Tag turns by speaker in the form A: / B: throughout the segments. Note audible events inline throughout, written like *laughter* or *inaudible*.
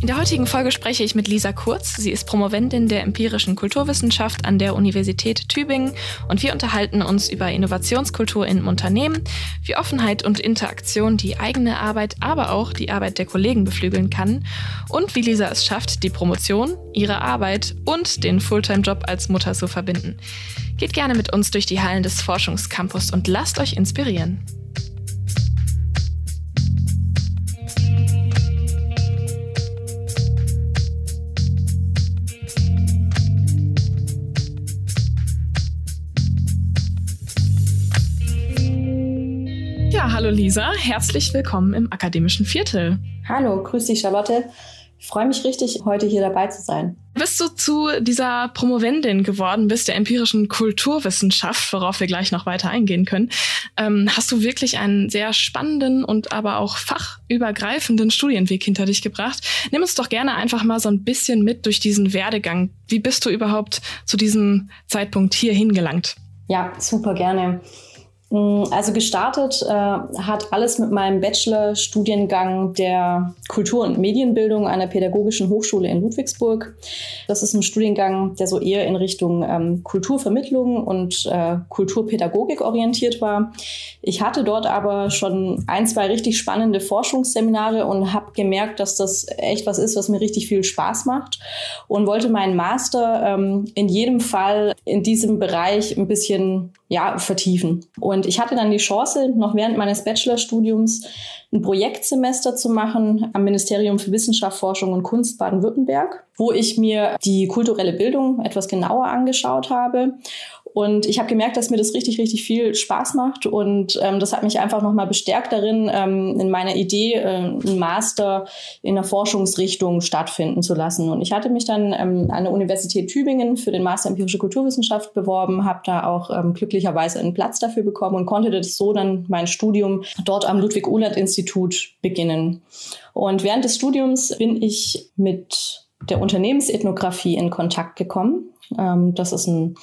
A: In der heutigen Folge spreche ich mit Lisa Kurz. Sie ist Promovendin der empirischen Kulturwissenschaft an der Universität Tübingen und wir unterhalten uns über Innovationskultur in Unternehmen, wie Offenheit und Interaktion die eigene Arbeit, aber auch die Arbeit der Kollegen beflügeln kann und wie Lisa es schafft, die Promotion, ihre Arbeit und den Fulltime-Job als Mutter zu verbinden. Geht gerne mit uns durch die Hallen des Forschungscampus und lasst euch inspirieren. Hallo Lisa, herzlich willkommen im akademischen Viertel.
B: Hallo, grüß dich Charlotte. Ich freue mich richtig, heute hier dabei zu sein.
A: Bist du zu dieser Promovendin geworden, bist der empirischen Kulturwissenschaft, worauf wir gleich noch weiter eingehen können. Ähm, hast du wirklich einen sehr spannenden und aber auch fachübergreifenden Studienweg hinter dich gebracht? Nimm uns doch gerne einfach mal so ein bisschen mit durch diesen Werdegang. Wie bist du überhaupt zu diesem Zeitpunkt hier hingelangt?
B: Ja, super gerne. Mm, also gestartet äh, hat alles mit meinem Bachelor-Studiengang der Kultur- und Medienbildung an der Pädagogischen Hochschule in Ludwigsburg. Das ist ein Studiengang, der so eher in Richtung ähm, Kulturvermittlung und äh, Kulturpädagogik orientiert war. Ich hatte dort aber schon ein, zwei richtig spannende Forschungsseminare und habe gemerkt, dass das echt was ist, was mir richtig viel Spaß macht und wollte meinen Master ähm, in jedem Fall in diesem Bereich ein bisschen ja, vertiefen. Und ich hatte dann die Chance, noch während meines Bachelorstudiums ein Projektsemester zu machen am Ministerium für Wissenschaft, Forschung und Kunst Baden-Württemberg, wo ich mir die kulturelle Bildung etwas genauer angeschaut habe und ich habe gemerkt, dass mir das richtig, richtig viel Spaß macht. Und ähm, das hat mich einfach nochmal bestärkt darin, ähm, in meiner Idee, äh, einen Master in der Forschungsrichtung stattfinden zu lassen. Und ich hatte mich dann ähm, an der Universität Tübingen für den Master Empirische Kulturwissenschaft beworben, habe da auch ähm, glücklicherweise einen Platz dafür bekommen und konnte das so dann mein Studium dort am Ludwig-Uhland-Institut beginnen. Und während des Studiums bin ich mit der Unternehmensethnographie in Kontakt gekommen. Ähm, das ist ein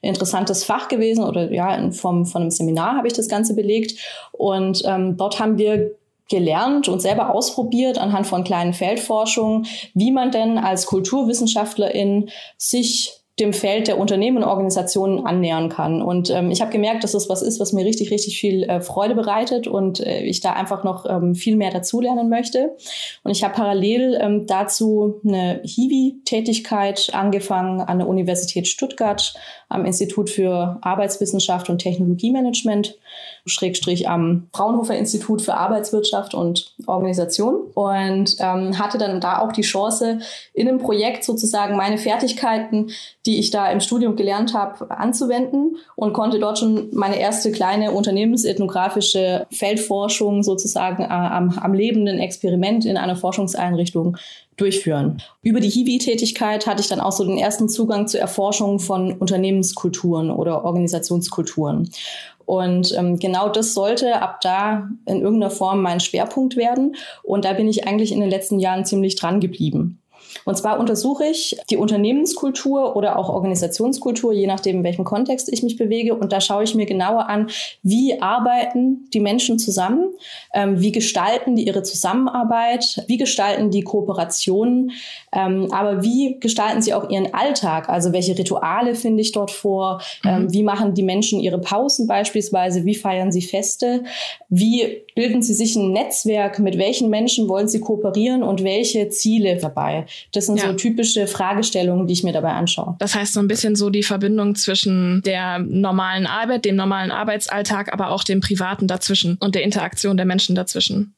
B: interessantes Fach gewesen oder ja, in Form von einem Seminar habe ich das Ganze belegt. Und ähm, dort haben wir gelernt und selber ausprobiert anhand von kleinen Feldforschungen, wie man denn als Kulturwissenschaftlerin sich dem Feld der Unternehmen und Organisationen annähern kann. Und ähm, ich habe gemerkt, dass das was ist, was mir richtig, richtig viel äh, Freude bereitet und äh, ich da einfach noch ähm, viel mehr dazulernen möchte. Und ich habe parallel ähm, dazu eine Hiwi-Tätigkeit angefangen an der Universität Stuttgart am Institut für Arbeitswissenschaft und Technologiemanagement, Schrägstrich am Fraunhofer Institut für Arbeitswirtschaft und Organisation und ähm, hatte dann da auch die Chance, in einem Projekt sozusagen meine Fertigkeiten, die ich da im Studium gelernt habe, anzuwenden und konnte dort schon meine erste kleine unternehmensethnografische Feldforschung sozusagen äh, am, am lebenden Experiment in einer Forschungseinrichtung durchführen. Über die Hiwi-Tätigkeit hatte ich dann auch so den ersten Zugang zur Erforschung von Unternehmenskulturen oder Organisationskulturen. Und ähm, genau das sollte ab da in irgendeiner Form mein Schwerpunkt werden. Und da bin ich eigentlich in den letzten Jahren ziemlich dran geblieben. Und zwar untersuche ich die Unternehmenskultur oder auch Organisationskultur, je nachdem, in welchem Kontext ich mich bewege. Und da schaue ich mir genauer an, wie arbeiten die Menschen zusammen, ähm, wie gestalten die ihre Zusammenarbeit, wie gestalten die Kooperationen, ähm, aber wie gestalten sie auch ihren Alltag? Also welche Rituale finde ich dort vor? Ähm, mhm. wie machen die Menschen ihre Pausen beispielsweise? Wie feiern sie Feste? Wie bilden sie sich ein Netzwerk? Mit welchen Menschen wollen sie kooperieren und welche Ziele dabei? Das sind ja. so typische Fragestellungen, die ich mir dabei anschaue.
A: Das heißt so ein bisschen so die Verbindung zwischen der normalen Arbeit, dem normalen Arbeitsalltag, aber auch dem Privaten dazwischen und der Interaktion der Menschen dazwischen.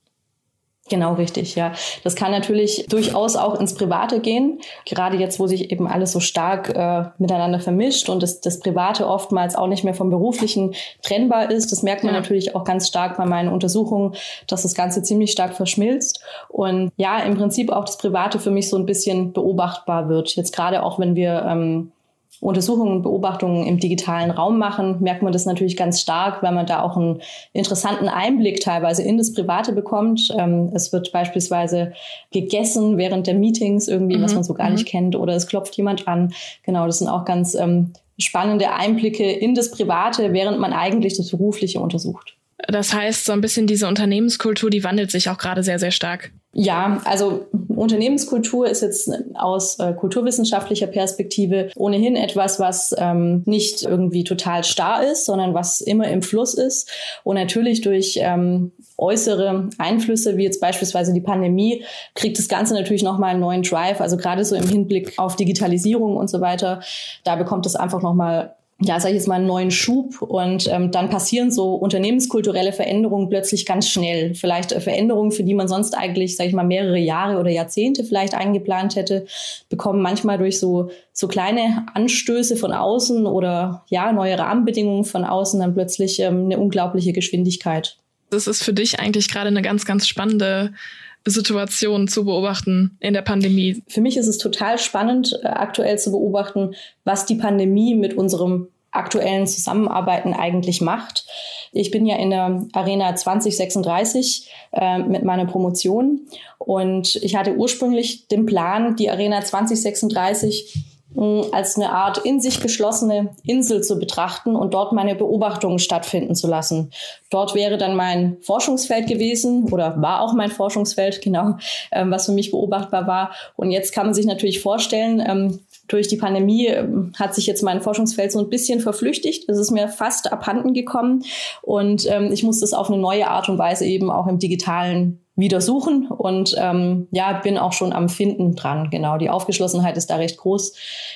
B: Genau richtig, ja. Das kann natürlich durchaus auch ins Private gehen. Gerade jetzt, wo sich eben alles so stark äh, miteinander vermischt und das, das Private oftmals auch nicht mehr vom Beruflichen trennbar ist. Das merkt man ja. natürlich auch ganz stark bei meinen Untersuchungen, dass das Ganze ziemlich stark verschmilzt. Und ja, im Prinzip auch das Private für mich so ein bisschen beobachtbar wird. Jetzt gerade auch, wenn wir ähm, Untersuchungen und Beobachtungen im digitalen Raum machen, merkt man das natürlich ganz stark, weil man da auch einen interessanten Einblick teilweise in das Private bekommt. Ähm, es wird beispielsweise gegessen während der Meetings irgendwie, mhm. was man so gar mhm. nicht kennt, oder es klopft jemand an. Genau, das sind auch ganz ähm, spannende Einblicke in das Private, während man eigentlich das Berufliche untersucht.
A: Das heißt, so ein bisschen diese Unternehmenskultur, die wandelt sich auch gerade sehr, sehr stark.
B: Ja, also Unternehmenskultur ist jetzt aus äh, kulturwissenschaftlicher Perspektive ohnehin etwas, was ähm, nicht irgendwie total starr ist, sondern was immer im Fluss ist. Und natürlich durch ähm, äußere Einflüsse, wie jetzt beispielsweise die Pandemie, kriegt das Ganze natürlich nochmal einen neuen Drive. Also gerade so im Hinblick auf Digitalisierung und so weiter, da bekommt es einfach nochmal ja, sag ich jetzt mal, einen neuen Schub und ähm, dann passieren so unternehmenskulturelle Veränderungen plötzlich ganz schnell. Vielleicht äh, Veränderungen, für die man sonst eigentlich, sag ich mal, mehrere Jahre oder Jahrzehnte vielleicht eingeplant hätte, bekommen manchmal durch so, so kleine Anstöße von außen oder ja, neue Rahmenbedingungen von außen dann plötzlich ähm, eine unglaubliche Geschwindigkeit.
A: Das ist für dich eigentlich gerade eine ganz, ganz spannende Situation zu beobachten in der Pandemie?
B: Für mich ist es total spannend, äh, aktuell zu beobachten, was die Pandemie mit unserem aktuellen Zusammenarbeiten eigentlich macht. Ich bin ja in der Arena 2036 äh, mit meiner Promotion und ich hatte ursprünglich den Plan, die Arena 2036 als eine Art in sich geschlossene Insel zu betrachten und dort meine Beobachtungen stattfinden zu lassen. Dort wäre dann mein Forschungsfeld gewesen oder war auch mein Forschungsfeld, *laughs* genau, ähm, was für mich beobachtbar war. Und jetzt kann man sich natürlich vorstellen, ähm, durch die Pandemie ähm, hat sich jetzt mein Forschungsfeld so ein bisschen verflüchtigt. Es ist mir fast abhanden gekommen und ich muss das auf eine neue Art und Weise eben auch im digitalen wieder suchen und ähm, ja, bin auch schon am Finden dran. Genau, die Aufgeschlossenheit ist da recht groß,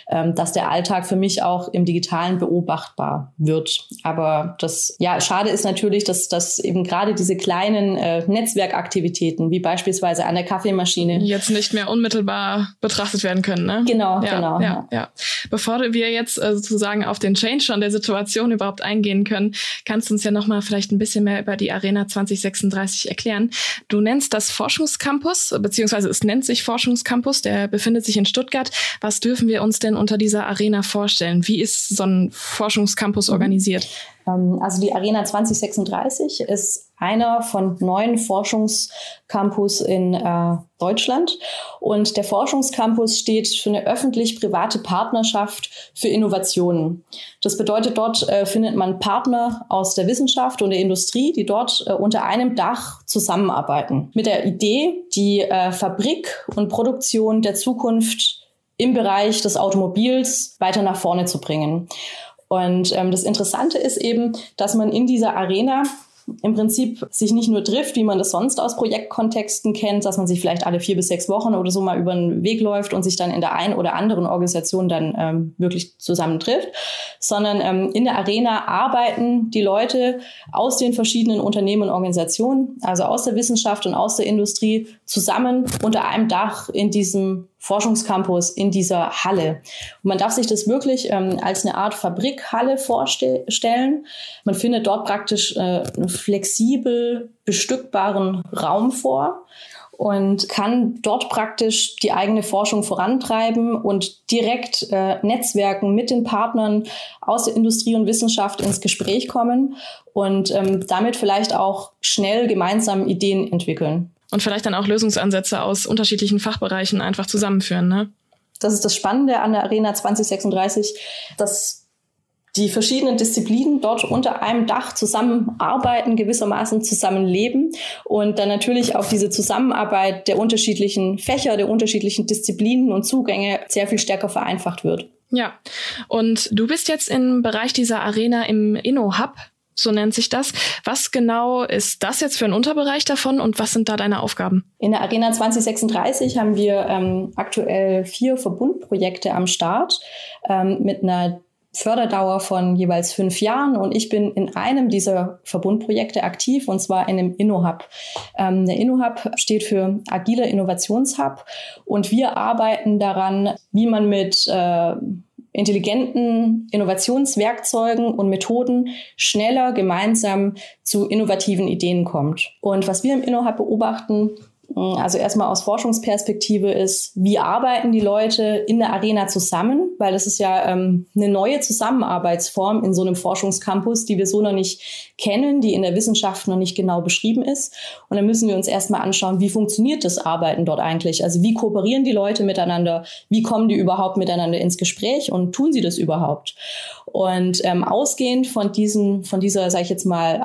B: ähm, dass der Alltag für mich auch im Digitalen beobachtbar wird. Aber das, ja, schade ist natürlich, dass, dass eben gerade diese kleinen äh, Netzwerkaktivitäten, wie beispielsweise an der Kaffeemaschine,
A: jetzt nicht mehr unmittelbar betrachtet werden können. Ne?
B: Genau,
A: ja,
B: genau.
A: Ja, ja. Bevor wir jetzt äh, sozusagen auf den Change schon der Situation überhaupt eingehen können, kannst du uns ja nochmal vielleicht ein bisschen mehr über die Arena 2036 erklären. Du nennst das Forschungscampus, beziehungsweise es nennt sich Forschungscampus, der befindet sich in Stuttgart. Was dürfen wir uns denn unter dieser Arena vorstellen? Wie ist so ein Forschungscampus mhm. organisiert?
B: Ähm, also die Arena 2036 ist einer von neun Forschungscampus in äh, Deutschland. Und der Forschungscampus steht für eine öffentlich-private Partnerschaft für Innovationen. Das bedeutet, dort äh, findet man Partner aus der Wissenschaft und der Industrie, die dort äh, unter einem Dach zusammenarbeiten. Mit der Idee, die äh, Fabrik und Produktion der Zukunft im Bereich des Automobils weiter nach vorne zu bringen. Und ähm, das Interessante ist eben, dass man in dieser Arena im Prinzip sich nicht nur trifft, wie man das sonst aus Projektkontexten kennt, dass man sich vielleicht alle vier bis sechs Wochen oder so mal über den Weg läuft und sich dann in der einen oder anderen Organisation dann ähm, wirklich zusammen trifft, sondern ähm, in der Arena arbeiten die Leute aus den verschiedenen Unternehmen und Organisationen, also aus der Wissenschaft und aus der Industrie, zusammen unter einem Dach in diesem Forschungscampus in dieser Halle. Und man darf sich das wirklich ähm, als eine Art Fabrikhalle vorstellen. Man findet dort praktisch äh, einen flexibel bestückbaren Raum vor und kann dort praktisch die eigene Forschung vorantreiben und direkt äh, Netzwerken mit den Partnern aus der Industrie und Wissenschaft ins Gespräch kommen und ähm, damit vielleicht auch schnell gemeinsam Ideen entwickeln
A: und vielleicht dann auch Lösungsansätze aus unterschiedlichen Fachbereichen einfach zusammenführen. Ne?
B: Das ist das Spannende an der Arena 2036, dass die verschiedenen Disziplinen dort unter einem Dach zusammenarbeiten, gewissermaßen zusammenleben und dann natürlich auch diese Zusammenarbeit der unterschiedlichen Fächer, der unterschiedlichen Disziplinen und Zugänge sehr viel stärker vereinfacht wird.
A: Ja, und du bist jetzt im Bereich dieser Arena im InnoHub so nennt sich das. Was genau ist das jetzt für ein Unterbereich davon und was sind da deine Aufgaben?
B: In der Arena 2036 haben wir ähm, aktuell vier Verbundprojekte am Start ähm, mit einer Förderdauer von jeweils fünf Jahren und ich bin in einem dieser Verbundprojekte aktiv und zwar in dem InnoHub. Ähm, der InnoHub steht für Agiler Innovationshub und wir arbeiten daran, wie man mit äh, intelligenten Innovationswerkzeugen und Methoden schneller gemeinsam zu innovativen Ideen kommt. Und was wir im InnoHub beobachten, Also erstmal aus Forschungsperspektive ist, wie arbeiten die Leute in der Arena zusammen? Weil das ist ja ähm, eine neue Zusammenarbeitsform in so einem Forschungscampus, die wir so noch nicht kennen, die in der Wissenschaft noch nicht genau beschrieben ist. Und dann müssen wir uns erstmal anschauen, wie funktioniert das Arbeiten dort eigentlich? Also wie kooperieren die Leute miteinander? Wie kommen die überhaupt miteinander ins Gespräch und tun sie das überhaupt? Und ähm, ausgehend von diesen, von dieser, sage ich jetzt mal,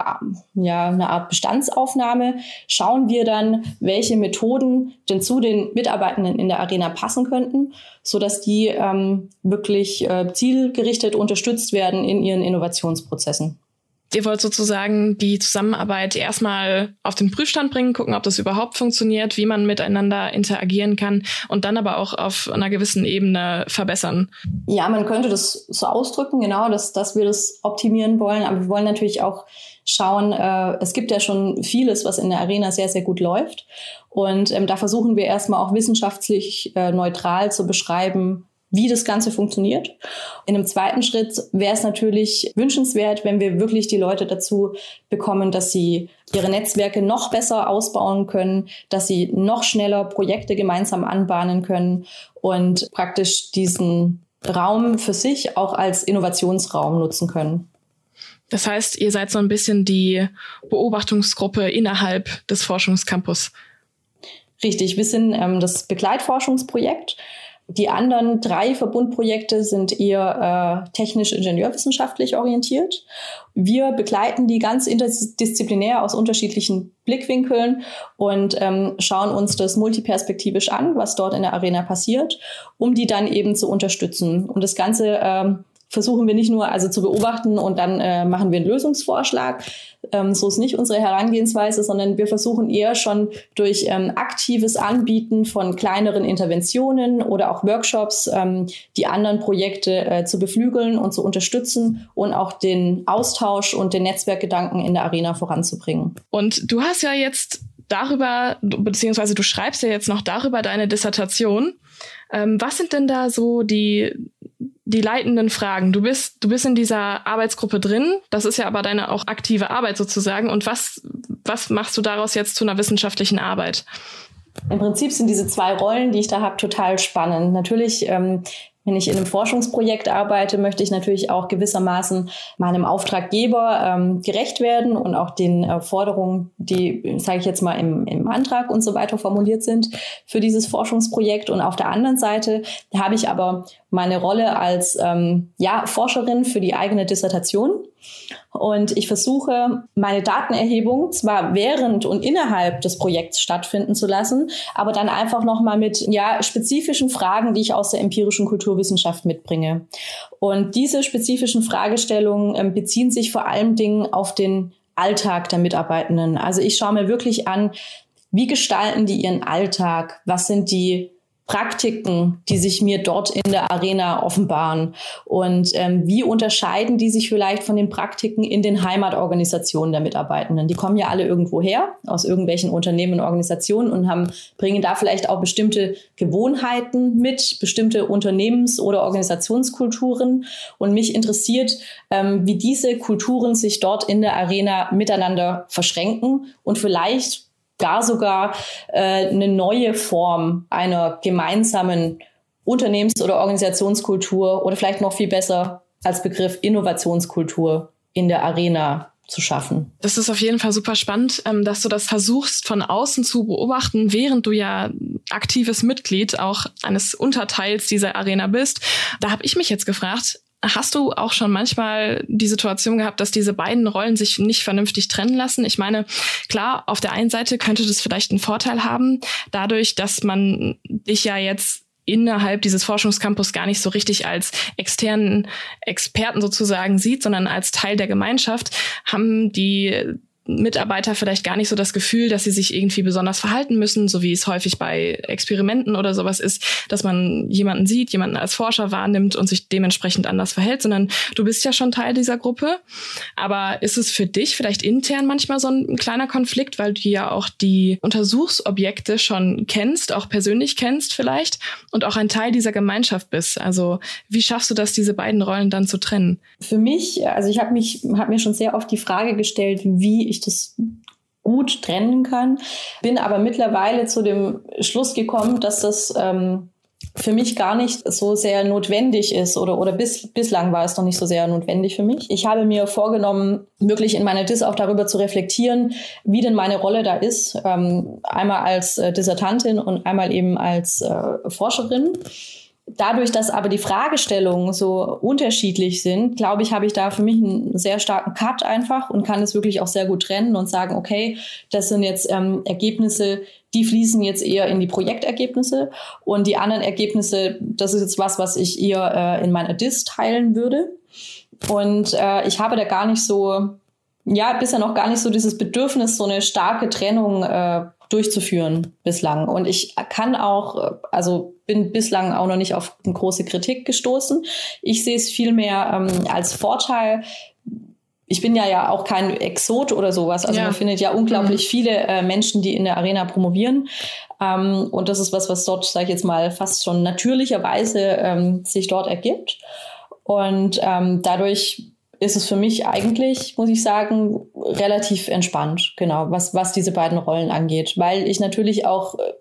B: ja, eine Art Bestandsaufnahme, schauen wir dann, welche Methoden denn zu den Mitarbeitenden in der Arena passen könnten, so dass die ähm, wirklich äh, zielgerichtet unterstützt werden in ihren Innovationsprozessen.
A: Ihr wollt sozusagen die Zusammenarbeit erstmal auf den Prüfstand bringen, gucken, ob das überhaupt funktioniert, wie man miteinander interagieren kann und dann aber auch auf einer gewissen Ebene verbessern.
B: Ja, man könnte das so ausdrücken, genau, dass, dass wir das optimieren wollen. Aber wir wollen natürlich auch schauen, äh, es gibt ja schon vieles, was in der Arena sehr, sehr gut läuft. Und ähm, da versuchen wir erstmal auch wissenschaftlich äh, neutral zu beschreiben, wie das Ganze funktioniert. In einem zweiten Schritt wäre es natürlich wünschenswert, wenn wir wirklich die Leute dazu bekommen, dass sie ihre Netzwerke noch besser ausbauen können, dass sie noch schneller Projekte gemeinsam anbahnen können und praktisch diesen Raum für sich auch als Innovationsraum nutzen können.
A: Das heißt, ihr seid so ein bisschen die Beobachtungsgruppe innerhalb des Forschungscampus.
B: Richtig, wir sind ähm, das Begleitforschungsprojekt. Die anderen drei Verbundprojekte sind eher äh, technisch-ingenieurwissenschaftlich orientiert. Wir begleiten die ganz interdisziplinär aus unterschiedlichen Blickwinkeln und ähm, schauen uns das multiperspektivisch an, was dort in der Arena passiert, um die dann eben zu unterstützen. Und das Ganze ähm, versuchen wir nicht nur also zu beobachten und dann äh, machen wir einen Lösungsvorschlag. Ähm, so ist nicht unsere Herangehensweise, sondern wir versuchen eher schon durch ähm, aktives Anbieten von kleineren Interventionen oder auch Workshops ähm, die anderen Projekte äh, zu beflügeln und zu unterstützen und auch den Austausch und den Netzwerkgedanken in der Arena voranzubringen.
A: Und du hast ja jetzt darüber, beziehungsweise du schreibst ja jetzt noch darüber deine Dissertation. Ähm, was sind denn da so die die leitenden Fragen. Du bist, du bist in dieser Arbeitsgruppe drin. Das ist ja aber deine auch aktive Arbeit sozusagen. Und was, was machst du daraus jetzt zu einer wissenschaftlichen Arbeit?
B: Im Prinzip sind diese zwei Rollen, die ich da habe, total spannend. Natürlich ähm, wenn ich in einem Forschungsprojekt arbeite, möchte ich natürlich auch gewissermaßen meinem Auftraggeber ähm, gerecht werden und auch den äh, Forderungen, die, sage ich jetzt mal, im, im Antrag und so weiter formuliert sind für dieses Forschungsprojekt. Und auf der anderen Seite habe ich aber meine Rolle als ähm, ja, Forscherin für die eigene Dissertation. Und ich versuche, meine Datenerhebung zwar während und innerhalb des Projekts stattfinden zu lassen, aber dann einfach nochmal mit ja, spezifischen Fragen, die ich aus der empirischen Kulturwissenschaft mitbringe. Und diese spezifischen Fragestellungen äh, beziehen sich vor allem Dingen auf den Alltag der Mitarbeitenden. Also ich schaue mir wirklich an, wie gestalten die ihren Alltag? Was sind die Praktiken, die sich mir dort in der Arena offenbaren? Und ähm, wie unterscheiden die sich vielleicht von den Praktiken in den Heimatorganisationen der Mitarbeitenden? Die kommen ja alle irgendwo her, aus irgendwelchen Unternehmen und Organisationen und haben, bringen da vielleicht auch bestimmte Gewohnheiten mit, bestimmte Unternehmens- oder Organisationskulturen. Und mich interessiert, ähm, wie diese Kulturen sich dort in der Arena miteinander verschränken und vielleicht gar sogar äh, eine neue Form einer gemeinsamen Unternehmens- oder Organisationskultur oder vielleicht noch viel besser als Begriff Innovationskultur in der Arena zu schaffen.
A: Das ist auf jeden Fall super spannend, ähm, dass du das versuchst von außen zu beobachten, während du ja aktives Mitglied auch eines Unterteils dieser Arena bist. Da habe ich mich jetzt gefragt, Hast du auch schon manchmal die Situation gehabt, dass diese beiden Rollen sich nicht vernünftig trennen lassen? Ich meine, klar, auf der einen Seite könnte das vielleicht einen Vorteil haben, dadurch, dass man dich ja jetzt innerhalb dieses Forschungscampus gar nicht so richtig als externen Experten sozusagen sieht, sondern als Teil der Gemeinschaft, haben die Mitarbeiter vielleicht gar nicht so das Gefühl, dass sie sich irgendwie besonders verhalten müssen, so wie es häufig bei Experimenten oder sowas ist, dass man jemanden sieht, jemanden als Forscher wahrnimmt und sich dementsprechend anders verhält, sondern du bist ja schon Teil dieser Gruppe. Aber ist es für dich vielleicht intern manchmal so ein kleiner Konflikt, weil du ja auch die Untersuchsobjekte schon kennst, auch persönlich kennst vielleicht und auch ein Teil dieser Gemeinschaft bist? Also wie schaffst du das, diese beiden Rollen dann zu trennen?
B: Für mich, also ich habe mich, habe mir schon sehr oft die Frage gestellt, wie ich das gut trennen kann. Bin aber mittlerweile zu dem Schluss gekommen, dass das ähm, für mich gar nicht so sehr notwendig ist oder, oder bis, bislang war es noch nicht so sehr notwendig für mich. Ich habe mir vorgenommen, wirklich in meiner Dis auch darüber zu reflektieren, wie denn meine Rolle da ist. Ähm, einmal als äh, Dissertantin und einmal eben als äh, Forscherin dadurch, dass aber die Fragestellungen so unterschiedlich sind, glaube ich, habe ich da für mich einen sehr starken Cut einfach und kann es wirklich auch sehr gut trennen und sagen, okay, das sind jetzt ähm, Ergebnisse, die fließen jetzt eher in die Projektergebnisse und die anderen Ergebnisse, das ist jetzt was, was ich eher äh, in meiner DIS teilen würde. Und äh, ich habe da gar nicht so, ja, bisher noch gar nicht so dieses Bedürfnis, so eine starke Trennung äh, durchzuführen bislang. Und ich kann auch, also bin bislang auch noch nicht auf eine große Kritik gestoßen. Ich sehe es vielmehr ähm, als Vorteil, ich bin ja ja auch kein Exot oder sowas. Also ja. man findet ja unglaublich mhm. viele äh, Menschen, die in der Arena promovieren. Ähm, und das ist was, was dort, sage ich jetzt mal, fast schon natürlicherweise ähm, sich dort ergibt. Und ähm, dadurch ist es für mich eigentlich, muss ich sagen, relativ entspannt, genau, was, was diese beiden Rollen angeht, weil ich natürlich auch äh,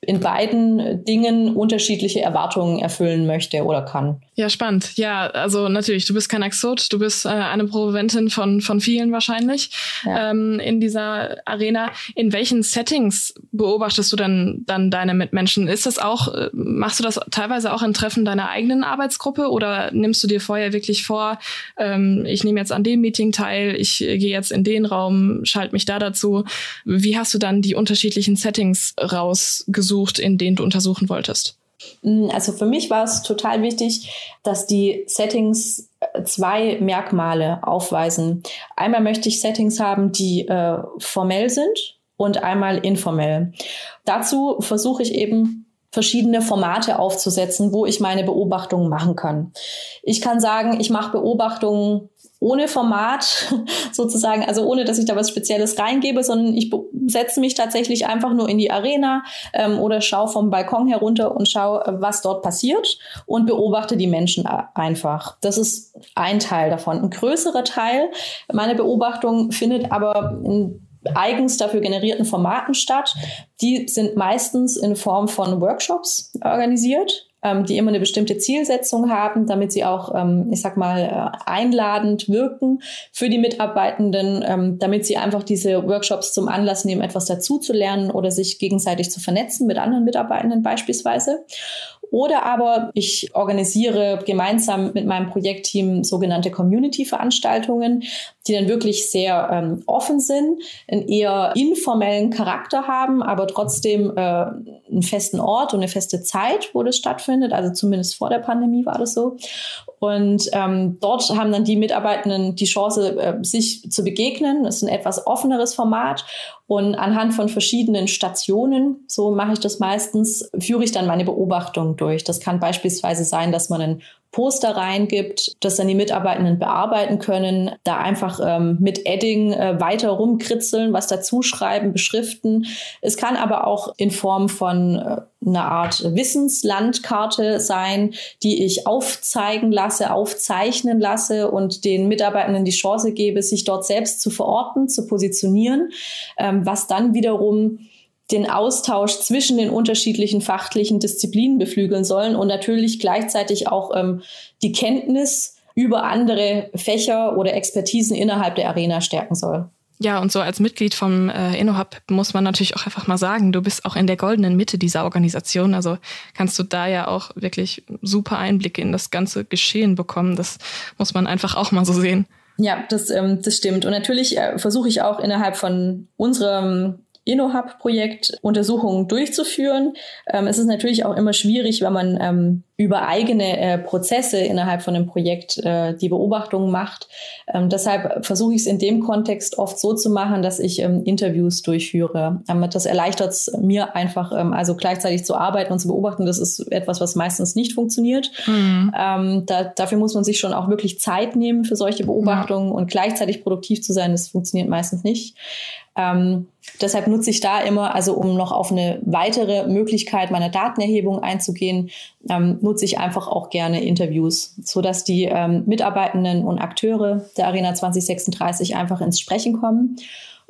B: in beiden Dingen unterschiedliche Erwartungen erfüllen möchte oder kann.
A: Ja, spannend. Ja, also natürlich, du bist kein Exot, du bist äh, eine Proventin von, von vielen wahrscheinlich ja. ähm, in dieser Arena. In welchen Settings beobachtest du denn dann deine Mitmenschen? Ist das auch, äh, machst du das teilweise auch in Treffen deiner eigenen Arbeitsgruppe oder nimmst du dir vorher wirklich vor, ähm, ich nehme jetzt an dem Meeting teil, ich äh, gehe jetzt in den Raum, schalte mich da dazu. Wie hast du dann die unterschiedlichen Settings rausgesucht, in denen du untersuchen wolltest?
B: Mm, also für mich war es total wichtig, dass die Settings äh, zwei Merkmale aufweisen. Einmal möchte ich Settings haben, die äh, formell sind und einmal informell. Dazu versuche ich eben verschiedene Formate aufzusetzen, wo ich meine Beobachtungen machen kann. Ich kann sagen, ich mache Beobachtungen ohne Format *laughs* sozusagen, also ohne dass ich da was Spezielles reingebe, sondern ich setze mich tatsächlich einfach nur in die Arena ähm, oder schaue vom Balkon herunter und schaue, was dort passiert und beobachte die Menschen einfach. Das ist ein Teil davon. Ein größerer Teil meiner Beobachtung findet aber in eigens dafür generierten Formaten statt. Die sind meistens in Form von Workshops organisiert ähm, die immer eine bestimmte Zielsetzung haben, damit sie auch, ähm, ich sag mal, äh, einladend wirken für die Mitarbeitenden, ähm, damit sie einfach diese Workshops zum Anlass nehmen, etwas dazu zu lernen oder sich gegenseitig zu vernetzen mit anderen Mitarbeitenden beispielsweise. Oder aber ich organisiere gemeinsam mit meinem Projektteam sogenannte Community-Veranstaltungen, die dann wirklich sehr ähm, offen sind, einen eher informellen Charakter haben, aber trotzdem äh, einen festen Ort und eine feste Zeit, wo das stattfindet. Also zumindest vor der Pandemie war das so. Und ähm, dort haben dann die Mitarbeitenden die Chance, äh, sich zu begegnen. Das ist ein etwas offeneres Format. Und anhand von verschiedenen Stationen, so mache ich das meistens, führe ich dann meine Beobachtungen durch. Das kann beispielsweise sein, dass man einen Poster reingibt, das dann die Mitarbeitenden bearbeiten können, da einfach ähm, mit Edding äh, weiter rumkritzeln, was dazu schreiben, beschriften. Es kann aber auch in Form von äh, einer Art Wissenslandkarte sein, die ich aufzeigen lasse, aufzeichnen lasse und den Mitarbeitenden die Chance gebe, sich dort selbst zu verorten, zu positionieren, ähm, was dann wiederum den Austausch zwischen den unterschiedlichen fachlichen Disziplinen beflügeln sollen und natürlich gleichzeitig auch ähm, die Kenntnis über andere Fächer oder Expertisen innerhalb der Arena stärken soll.
A: Ja, und so als Mitglied vom äh, InnoHub muss man natürlich auch einfach mal sagen, du bist auch in der goldenen Mitte dieser Organisation. Also kannst du da ja auch wirklich super Einblicke in das ganze Geschehen bekommen. Das muss man einfach auch mal so sehen.
B: Ja, das, ähm, das stimmt. Und natürlich äh, versuche ich auch innerhalb von unserem InnoHub-Projekt Untersuchungen durchzuführen. Ähm, es ist natürlich auch immer schwierig, wenn man ähm, über eigene äh, Prozesse innerhalb von einem Projekt äh, die Beobachtungen macht. Ähm, deshalb versuche ich es in dem Kontext oft so zu machen, dass ich ähm, Interviews durchführe. Ähm, das erleichtert es mir einfach, ähm, also gleichzeitig zu arbeiten und zu beobachten. Das ist etwas, was meistens nicht funktioniert. Mhm. Ähm, da, dafür muss man sich schon auch wirklich Zeit nehmen für solche Beobachtungen ja. und gleichzeitig produktiv zu sein. Das funktioniert meistens nicht. Ähm, deshalb nutze ich da immer, also um noch auf eine weitere Möglichkeit meiner Datenerhebung einzugehen, ähm, nutze ich einfach auch gerne Interviews, so dass die ähm, Mitarbeitenden und Akteure der Arena 2036 einfach ins Sprechen kommen.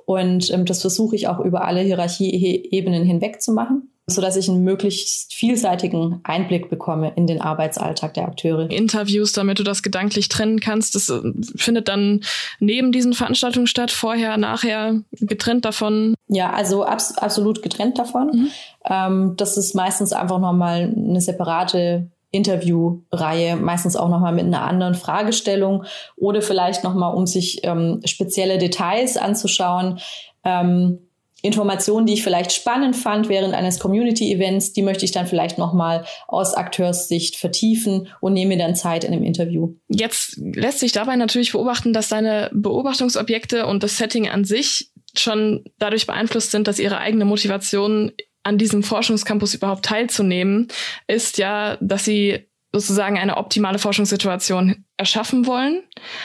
B: Und ähm, das versuche ich auch über alle Hierarchieebenen hinweg zu machen so dass ich einen möglichst vielseitigen Einblick bekomme in den Arbeitsalltag der Akteure.
A: Interviews, damit du das gedanklich trennen kannst, das äh, findet dann neben diesen Veranstaltungen statt, vorher, nachher, getrennt davon?
B: Ja, also abs absolut getrennt davon. Mhm. Ähm, das ist meistens einfach nochmal eine separate Interviewreihe, meistens auch nochmal mit einer anderen Fragestellung oder vielleicht nochmal, um sich ähm, spezielle Details anzuschauen. Ähm, Informationen, die ich vielleicht spannend fand während eines Community-Events, die möchte ich dann vielleicht nochmal aus Akteurssicht vertiefen und nehme dann Zeit in einem Interview.
A: Jetzt lässt sich dabei natürlich beobachten, dass deine Beobachtungsobjekte und das Setting an sich schon dadurch beeinflusst sind, dass ihre eigene Motivation an diesem Forschungscampus überhaupt teilzunehmen, ist ja, dass sie sozusagen eine optimale Forschungssituation erschaffen wollen.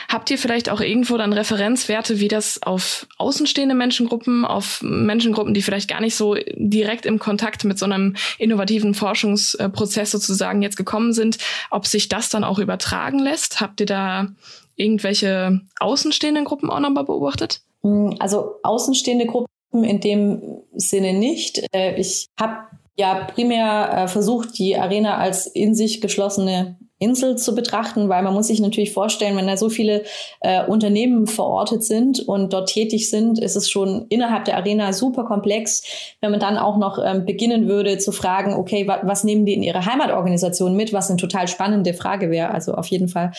A: Habt ihr vielleicht auch irgendwo dann Referenzwerte, wie das auf außenstehende Menschengruppen, auf Menschengruppen, die vielleicht gar nicht so direkt im Kontakt mit so einem innovativen Forschungsprozess sozusagen jetzt gekommen sind, ob sich das dann auch übertragen lässt? Habt ihr da irgendwelche außenstehenden Gruppen auch nochmal beobachtet?
B: Also außenstehende Gruppen in dem Sinne nicht. Äh, ich habe ja primär äh, versucht, die Arena als in sich geschlossene Insel zu betrachten, weil man muss sich natürlich vorstellen, wenn da so viele äh, Unternehmen verortet sind und dort tätig sind, ist es schon innerhalb der Arena super komplex, wenn man dann auch noch ähm, beginnen würde zu fragen, okay, wa was nehmen die in ihre Heimatorganisation mit, was eine total spannende Frage wäre, also auf jeden Fall.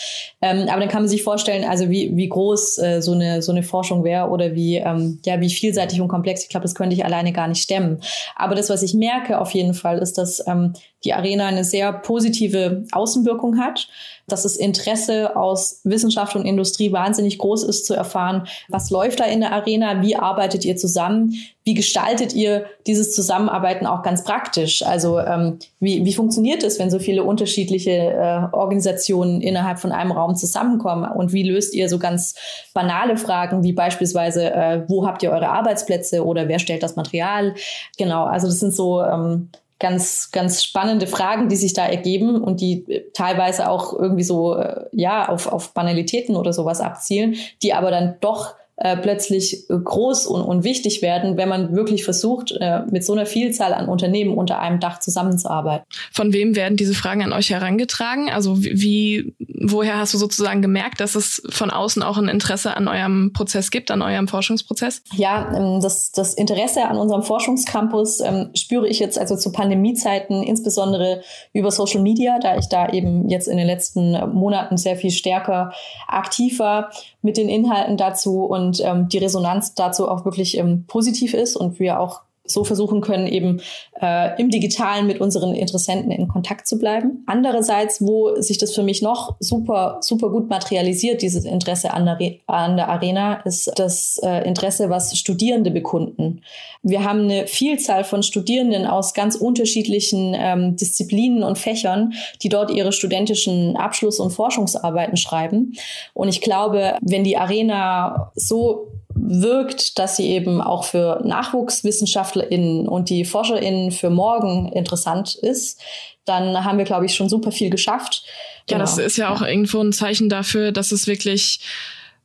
B: Ähm, aber dann kann man sich vorstellen, also wie, wie groß äh, so, eine, so eine Forschung wäre oder wie, ähm, ja, wie vielseitig und komplex. Ich glaube, das könnte ich alleine gar nicht stemmen. Aber das, was ich merke auf jeden Fall, ist, dass ähm, die Arena eine sehr positive Außenwirkung hat, dass das Interesse aus Wissenschaft und Industrie wahnsinnig groß ist zu erfahren, was läuft da in der Arena, wie arbeitet ihr zusammen, wie gestaltet ihr dieses Zusammenarbeiten auch ganz praktisch? Also ähm, wie, wie funktioniert es, wenn so viele unterschiedliche äh, Organisationen innerhalb von einem Raum zusammenkommen? Und wie löst ihr so ganz banale Fragen wie beispielsweise, äh, wo habt ihr eure Arbeitsplätze oder wer stellt das Material? Genau, also das sind so ähm, ganz, ganz spannende Fragen, die sich da ergeben und die äh, teilweise auch irgendwie so, äh, ja, auf, auf Banalitäten oder sowas abzielen, die aber dann doch äh, plötzlich äh, groß und, und wichtig werden, wenn man wirklich versucht, äh, mit so einer Vielzahl an Unternehmen unter einem Dach zusammenzuarbeiten.
A: Von wem werden diese Fragen an euch herangetragen? Also wie, woher hast du sozusagen gemerkt, dass es von außen auch ein Interesse an eurem Prozess gibt, an eurem Forschungsprozess?
B: Ja, ähm, das, das Interesse an unserem Forschungscampus ähm, spüre ich jetzt also zu Pandemiezeiten insbesondere über Social Media, da ich da eben jetzt in den letzten Monaten sehr viel stärker aktiv war mit den Inhalten dazu und ähm, die Resonanz dazu auch wirklich ähm, positiv ist und wir auch so versuchen können, eben äh, im Digitalen mit unseren Interessenten in Kontakt zu bleiben. Andererseits, wo sich das für mich noch super, super gut materialisiert, dieses Interesse an der, an der Arena, ist das äh, Interesse, was Studierende bekunden. Wir haben eine Vielzahl von Studierenden aus ganz unterschiedlichen ähm, Disziplinen und Fächern, die dort ihre studentischen Abschluss- und Forschungsarbeiten schreiben. Und ich glaube, wenn die Arena so wirkt, dass sie eben auch für NachwuchswissenschaftlerInnen und die ForscherInnen für morgen interessant ist, dann haben wir, glaube ich, schon super viel geschafft.
A: Ja, genau. das ist ja auch irgendwo ein Zeichen dafür, dass es wirklich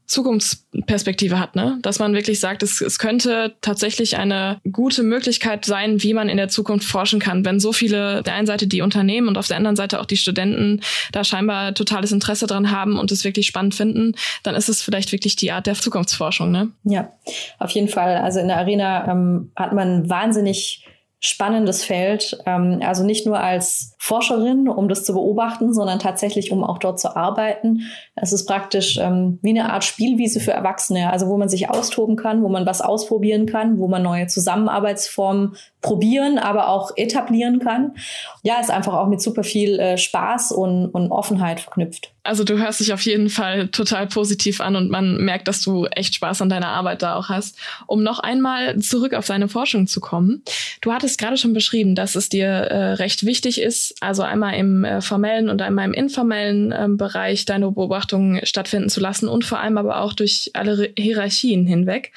A: Zukunftsperspektive hat, ne? Dass man wirklich sagt, es, es könnte tatsächlich eine gute Möglichkeit sein, wie man in der Zukunft forschen kann, wenn so viele der einen Seite die Unternehmen und auf der anderen Seite auch die Studenten da scheinbar totales Interesse dran haben und es wirklich spannend finden, dann ist es vielleicht wirklich die Art der Zukunftsforschung, ne?
B: Ja, auf jeden Fall. Also in der Arena ähm, hat man wahnsinnig spannendes Feld. Ähm, also nicht nur als Forscherin, um das zu beobachten, sondern tatsächlich, um auch dort zu arbeiten. Es ist praktisch ähm, wie eine Art Spielwiese für Erwachsene, also wo man sich austoben kann, wo man was ausprobieren kann, wo man neue Zusammenarbeitsformen probieren, aber auch etablieren kann. Ja, ist einfach auch mit super viel äh, Spaß und, und Offenheit verknüpft.
A: Also du hörst dich auf jeden Fall total positiv an und man merkt, dass du echt Spaß an deiner Arbeit da auch hast. Um noch einmal zurück auf deine Forschung zu kommen. Du hattest gerade schon beschrieben, dass es dir äh, recht wichtig ist, also einmal im äh, formellen und einmal im informellen äh, Bereich deine Beobachtungen stattfinden zu lassen und vor allem aber auch durch alle Hierarchien hinweg.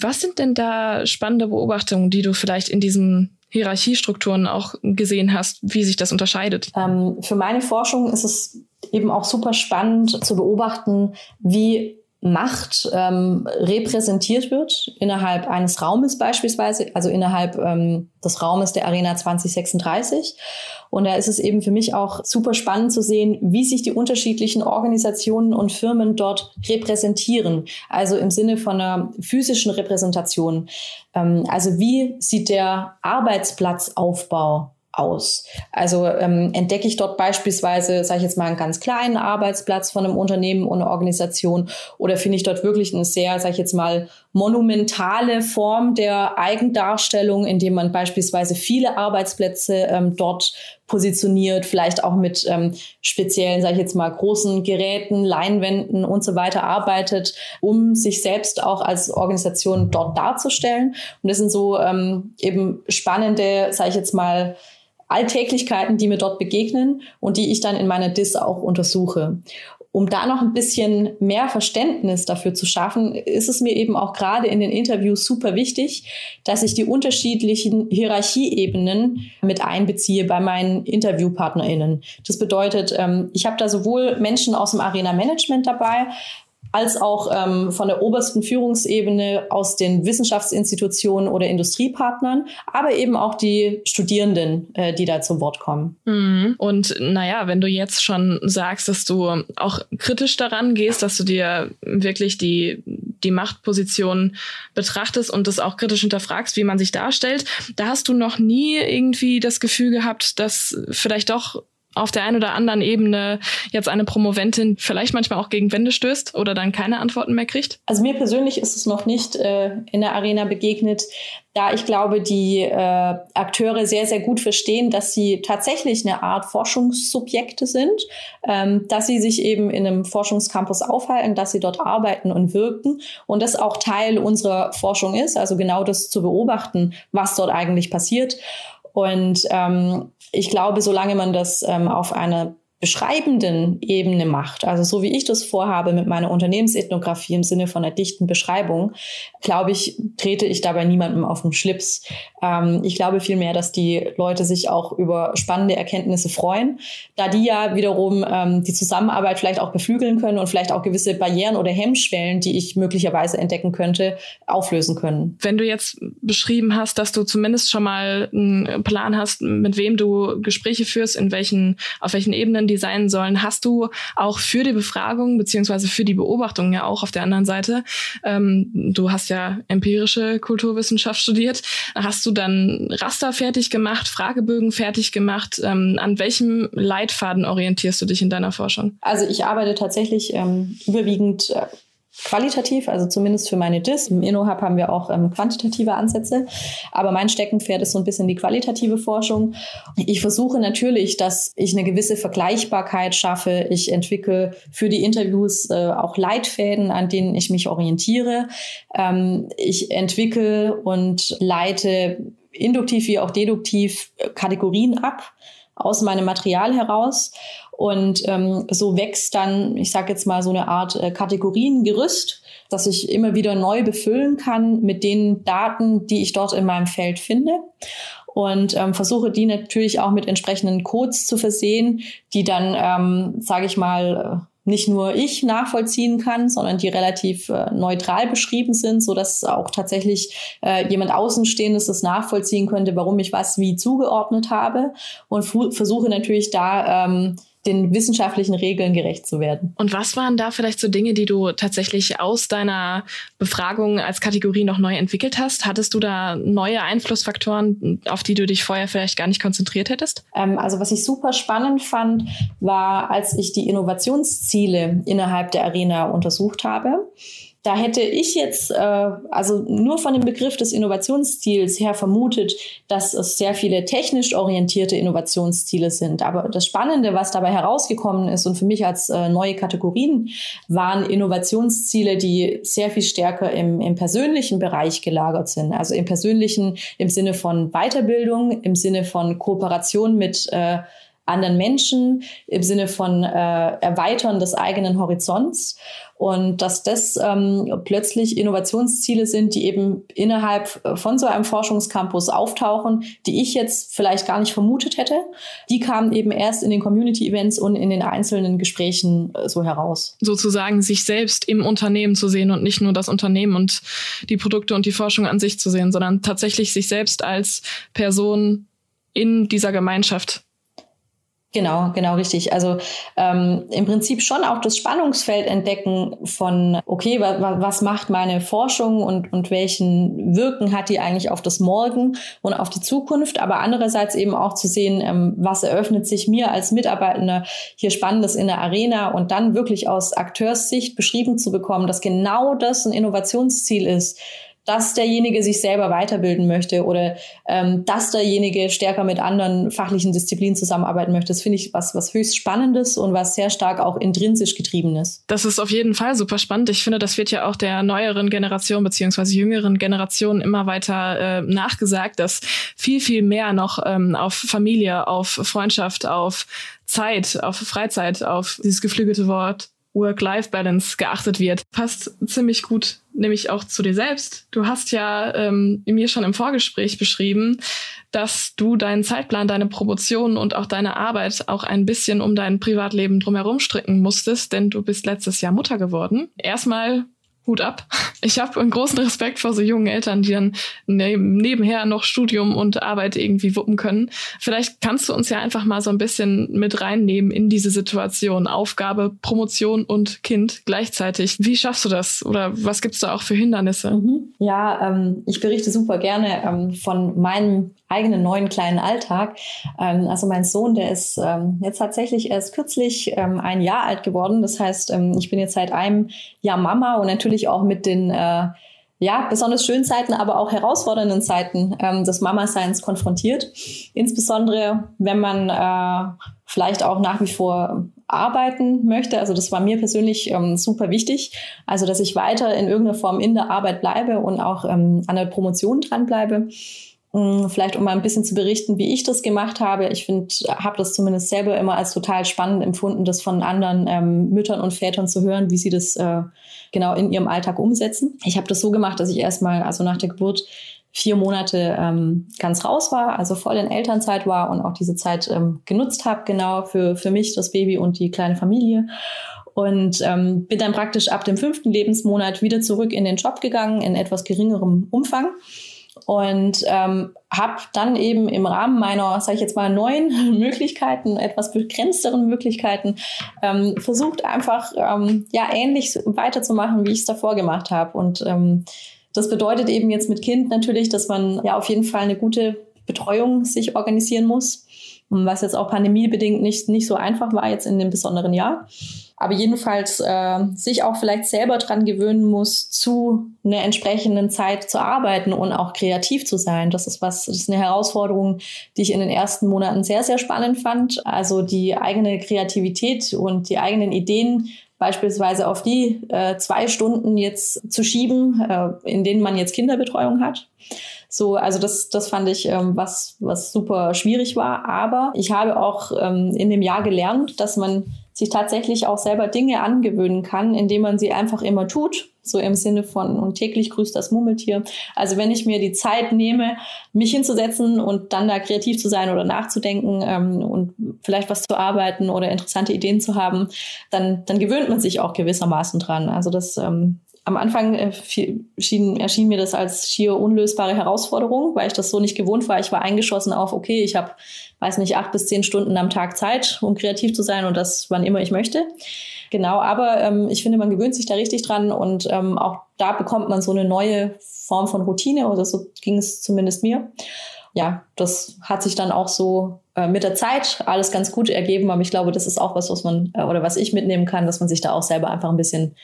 A: Was sind denn da spannende Beobachtungen, die du vielleicht in diesen Hierarchiestrukturen auch gesehen hast, wie sich das unterscheidet?
B: Ähm, für meine Forschung ist es eben auch super spannend zu beobachten, wie Macht ähm, repräsentiert wird innerhalb eines Raumes beispielsweise, also innerhalb ähm, des Raumes der Arena 2036. Und da ist es eben für mich auch super spannend zu sehen, wie sich die unterschiedlichen Organisationen und Firmen dort repräsentieren. Also im Sinne von einer physischen Repräsentation. Ähm, also wie sieht der Arbeitsplatzaufbau aus. Also ähm, entdecke ich dort beispielsweise, sage ich jetzt mal, einen ganz kleinen Arbeitsplatz von einem Unternehmen oder Organisation oder finde ich dort wirklich eine sehr, sage ich jetzt mal, monumentale Form der Eigendarstellung, indem man beispielsweise viele Arbeitsplätze ähm, dort positioniert, vielleicht auch mit ähm, speziellen, sage ich jetzt mal, großen Geräten, Leinwänden und so weiter arbeitet, um sich selbst auch als Organisation dort darzustellen. Und das sind so ähm, eben spannende, sage ich jetzt mal, Alltäglichkeiten, die mir dort begegnen und die ich dann in meiner DIS auch untersuche. Um da noch ein bisschen mehr Verständnis dafür zu schaffen, ist es mir eben auch gerade in den Interviews super wichtig, dass ich die unterschiedlichen Hierarchieebenen mit einbeziehe bei meinen InterviewpartnerInnen. Das bedeutet, ähm, ich habe da sowohl Menschen aus dem Arena-Management dabei, als auch ähm, von der obersten Führungsebene aus den Wissenschaftsinstitutionen oder Industriepartnern, aber eben auch die Studierenden, äh, die da zu Wort kommen.
A: Mhm. Und naja, wenn du jetzt schon sagst, dass du auch kritisch daran gehst, dass du dir wirklich die, die Machtposition betrachtest und das auch kritisch hinterfragst, wie man sich darstellt, da hast du noch nie irgendwie das Gefühl gehabt, dass vielleicht doch auf der einen oder anderen Ebene jetzt eine Promoventin vielleicht manchmal auch gegen Wände stößt oder dann keine Antworten mehr kriegt?
B: Also mir persönlich ist es noch nicht äh, in der Arena begegnet, da ich glaube, die äh, Akteure sehr, sehr gut verstehen, dass sie tatsächlich eine Art Forschungssubjekte sind, ähm, dass sie sich eben in einem Forschungscampus aufhalten, dass sie dort arbeiten und wirken und das auch Teil unserer Forschung ist, also genau das zu beobachten, was dort eigentlich passiert. Und ähm, ich glaube, solange man das ähm, auf einer beschreibenden Ebene macht, also so wie ich das vorhabe mit meiner Unternehmensethnographie im Sinne von einer dichten Beschreibung, glaube ich, trete ich dabei niemandem auf den Schlips. Ähm, ich glaube vielmehr, dass die Leute sich auch über spannende Erkenntnisse freuen, da die ja wiederum ähm, die Zusammenarbeit vielleicht auch beflügeln können und vielleicht auch gewisse Barrieren oder Hemmschwellen, die ich möglicherweise entdecken könnte, auflösen können.
A: Wenn du jetzt beschrieben hast, dass du zumindest schon mal einen Plan hast, mit wem du Gespräche führst, in welchen, auf welchen Ebenen die die sein sollen, hast du auch für die Befragung beziehungsweise für die Beobachtung ja auch auf der anderen Seite, ähm, du hast ja empirische Kulturwissenschaft studiert, hast du dann Raster fertig gemacht, Fragebögen fertig gemacht? Ähm, an welchem Leitfaden orientierst du dich in deiner Forschung?
B: Also ich arbeite tatsächlich ähm, überwiegend äh, qualitativ, also zumindest für meine DIS. Im InnoHub haben wir auch ähm, quantitative Ansätze, aber mein Steckenpferd ist so ein bisschen die qualitative Forschung. Ich versuche natürlich, dass ich eine gewisse Vergleichbarkeit schaffe. Ich entwickle für die Interviews äh, auch Leitfäden, an denen ich mich orientiere. Ähm, ich entwickle und leite induktiv wie auch deduktiv Kategorien ab aus meinem Material heraus. Und ähm, so wächst dann, ich sage jetzt mal, so eine Art äh, Kategoriengerüst, das ich immer wieder neu befüllen kann mit den Daten, die ich dort in meinem Feld finde. Und ähm, versuche die natürlich auch mit entsprechenden Codes zu versehen, die dann, ähm, sage ich mal, äh, nicht nur ich nachvollziehen kann, sondern die relativ äh, neutral beschrieben sind, so dass auch tatsächlich äh, jemand Außenstehendes das nachvollziehen könnte, warum ich was wie zugeordnet habe und versuche natürlich da ähm, den wissenschaftlichen Regeln gerecht zu werden.
A: Und was waren da vielleicht so Dinge, die du tatsächlich aus deiner Befragung als Kategorie noch neu entwickelt hast? Hattest du da neue Einflussfaktoren, auf die du dich vorher vielleicht gar nicht konzentriert hättest?
B: Ähm, also was ich super spannend fand, war, als ich die Innovationsziele innerhalb der Arena untersucht habe da hätte ich jetzt äh, also nur von dem Begriff des Innovationsstils her vermutet, dass es sehr viele technisch orientierte Innovationsziele sind. Aber das Spannende, was dabei herausgekommen ist und für mich als äh, neue Kategorien waren Innovationsziele, die sehr viel stärker im, im persönlichen Bereich gelagert sind. Also im persönlichen im Sinne von Weiterbildung, im Sinne von Kooperation mit äh, anderen Menschen im Sinne von äh, Erweitern des eigenen Horizonts und dass das ähm, plötzlich Innovationsziele sind, die eben innerhalb äh, von so einem Forschungscampus auftauchen, die ich jetzt vielleicht gar nicht vermutet hätte. Die kamen eben erst in den Community-Events und in den einzelnen Gesprächen äh, so heraus.
A: Sozusagen sich selbst im Unternehmen zu sehen und nicht nur das Unternehmen und die Produkte und die Forschung an sich zu sehen, sondern tatsächlich sich selbst als Person in dieser Gemeinschaft
B: Genau, genau richtig. Also ähm, im Prinzip schon auch das Spannungsfeld entdecken von, okay, wa, wa, was macht meine Forschung und, und welchen Wirken hat die eigentlich auf das Morgen und auf die Zukunft, aber andererseits eben auch zu sehen, ähm, was eröffnet sich mir als Mitarbeitender hier Spannendes in der Arena und dann wirklich aus Akteurssicht beschrieben zu bekommen, dass genau das ein Innovationsziel ist, dass derjenige sich selber weiterbilden möchte oder ähm, dass derjenige stärker mit anderen fachlichen Disziplinen zusammenarbeiten möchte. Das finde ich was, was höchst Spannendes und was sehr stark auch intrinsisch getrieben ist.
A: Das ist auf jeden Fall super spannend. Ich finde, das wird ja auch der neueren Generation beziehungsweise jüngeren Generation immer weiter äh, nachgesagt, dass viel, viel mehr noch ähm, auf Familie, auf Freundschaft, auf Zeit, auf Freizeit, auf dieses geflügelte Wort Work-Life-Balance geachtet wird. Passt ziemlich gut, nämlich auch zu dir selbst. Du hast ja ähm, mir schon im Vorgespräch beschrieben, dass du deinen Zeitplan, deine Promotion und auch deine Arbeit auch ein bisschen um dein Privatleben drumherum stricken musstest, denn du bist letztes Jahr Mutter geworden. Erstmal Hut ab. Ich habe einen großen Respekt vor so jungen Eltern, die dann nebenher noch Studium und Arbeit irgendwie wuppen können. Vielleicht kannst du uns ja einfach mal so ein bisschen mit reinnehmen in diese Situation. Aufgabe, Promotion und Kind gleichzeitig. Wie schaffst du das? Oder was gibt's da auch für Hindernisse?
B: Mhm. Ja, ähm, ich berichte super gerne ähm, von meinem eigenen neuen kleinen Alltag. Ähm, also mein Sohn, der ist ähm, jetzt tatsächlich erst kürzlich ähm, ein Jahr alt geworden. Das heißt, ähm, ich bin jetzt seit einem Jahr Mama und natürlich auch mit den äh, ja, besonders schönen Zeiten, aber auch herausfordernden Zeiten ähm, des Mama-Seins konfrontiert. Insbesondere, wenn man äh, vielleicht auch nach wie vor arbeiten möchte. Also das war mir persönlich ähm, super wichtig. Also, dass ich weiter in irgendeiner Form in der Arbeit bleibe und auch ähm, an der Promotion dranbleibe. Mm, vielleicht um mal ein bisschen zu berichten, wie ich das gemacht habe. Ich finde, habe das zumindest selber immer als total spannend empfunden, das von anderen ähm, Müttern und Vätern zu hören, wie sie das äh, genau in ihrem Alltag umsetzen. Ich habe das so gemacht, dass ich erstmal, also nach der Geburt, vier Monate ähm, ganz raus war, also voll in Elternzeit war und auch diese Zeit ähm, genutzt habe, genau für, für mich, das Baby und die kleine Familie. Und ähm, bin dann praktisch ab dem fünften Lebensmonat wieder zurück in den Job gegangen, in etwas geringerem Umfang und ähm, habe dann eben im Rahmen meiner, sage ich jetzt mal, neuen *laughs* Möglichkeiten, etwas begrenzteren Möglichkeiten, ähm, versucht einfach ähm, ja ähnlich weiterzumachen, wie ich es davor gemacht habe. Und ähm, das bedeutet eben jetzt mit Kind natürlich, dass man ja auf jeden Fall eine gute Betreuung sich organisieren muss, was jetzt auch pandemiebedingt nicht, nicht so einfach war jetzt in dem besonderen Jahr aber jedenfalls äh, sich auch vielleicht selber dran gewöhnen muss, zu einer entsprechenden Zeit zu arbeiten und auch kreativ zu sein. Das ist was, das ist eine Herausforderung, die ich in den ersten Monaten sehr, sehr spannend fand. Also die eigene Kreativität und die eigenen Ideen beispielsweise auf die äh, zwei Stunden jetzt zu schieben, äh, in denen man jetzt Kinderbetreuung hat. So, also das, das fand ich ähm, was, was super schwierig war. Aber ich habe auch ähm, in dem Jahr gelernt, dass man sich tatsächlich auch selber Dinge angewöhnen kann, indem man sie einfach immer tut. So im Sinne von und täglich grüßt das Murmeltier. Also wenn ich mir die Zeit nehme, mich hinzusetzen und dann da kreativ zu sein oder nachzudenken ähm, und vielleicht was zu arbeiten oder interessante Ideen zu haben, dann, dann gewöhnt man sich auch gewissermaßen dran. Also das ähm, am Anfang äh, schien, erschien mir das als schier unlösbare Herausforderung, weil ich das so nicht gewohnt war. Ich war eingeschossen auf, okay, ich habe, weiß nicht, acht bis zehn Stunden am Tag Zeit, um kreativ zu sein und das wann immer ich möchte. Genau, aber ähm, ich finde, man gewöhnt sich da richtig dran und ähm, auch da bekommt man so eine neue Form von Routine oder so ging es zumindest mir. Ja, das hat sich dann auch so äh, mit der Zeit alles ganz gut ergeben, aber ich glaube, das ist auch was, was man äh, oder was ich mitnehmen kann, dass man sich da auch selber einfach ein bisschen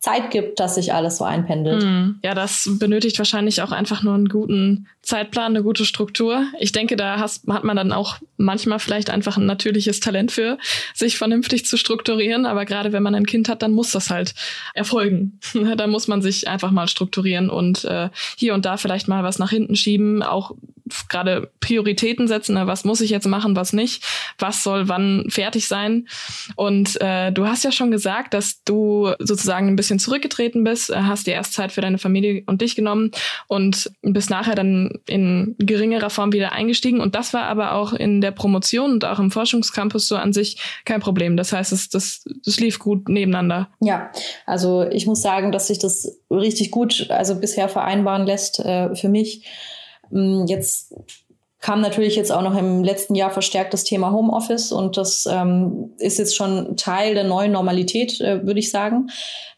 B: Zeit gibt, dass sich alles so einpendelt.
A: Mm. Ja, das benötigt wahrscheinlich auch einfach nur einen guten Zeitplan, eine gute Struktur. Ich denke, da hat man dann auch manchmal vielleicht einfach ein natürliches Talent für, sich vernünftig zu strukturieren. Aber gerade wenn man ein Kind hat, dann muss das halt erfolgen. *laughs* da muss man sich einfach mal strukturieren und äh, hier und da vielleicht mal was nach hinten schieben, auch gerade Prioritäten setzen, ne? was muss ich jetzt machen, was nicht, was soll wann fertig sein. Und äh, du hast ja schon gesagt, dass du sozusagen ein bisschen zurückgetreten bist, äh, hast dir erst Zeit für deine Familie und dich genommen und bist nachher dann in geringerer Form wieder eingestiegen. Und das war aber auch in der Promotion und auch im Forschungscampus so an sich kein Problem. Das heißt, es, das, das lief gut nebeneinander.
B: Ja, also ich muss sagen, dass sich das richtig gut, also bisher vereinbaren lässt äh, für mich. Mm, jetzt kam natürlich jetzt auch noch im letzten Jahr verstärkt das Thema Homeoffice und das ähm, ist jetzt schon Teil der neuen Normalität, äh, würde ich sagen.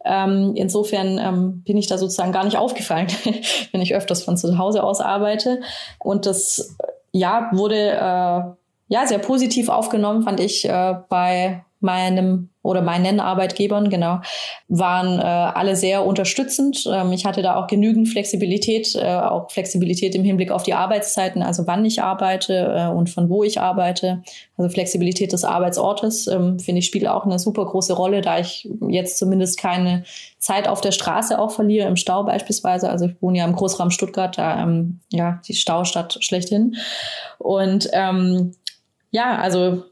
B: Ähm, insofern ähm, bin ich da sozusagen gar nicht aufgefallen, *laughs* wenn ich öfters von zu Hause aus arbeite. Und das ja wurde äh, ja sehr positiv aufgenommen, fand ich äh, bei meinem oder meinen Arbeitgebern, genau, waren äh, alle sehr unterstützend. Ähm, ich hatte da auch genügend Flexibilität, äh, auch Flexibilität im Hinblick auf die Arbeitszeiten, also wann ich arbeite äh, und von wo ich arbeite. Also Flexibilität des Arbeitsortes, ähm, finde ich, spielt auch eine super große Rolle, da ich jetzt zumindest keine Zeit auf der Straße auch verliere, im Stau beispielsweise. Also ich wohne ja im Großraum Stuttgart, da ähm, ja die Staustadt schlechthin. Und ähm, ja, also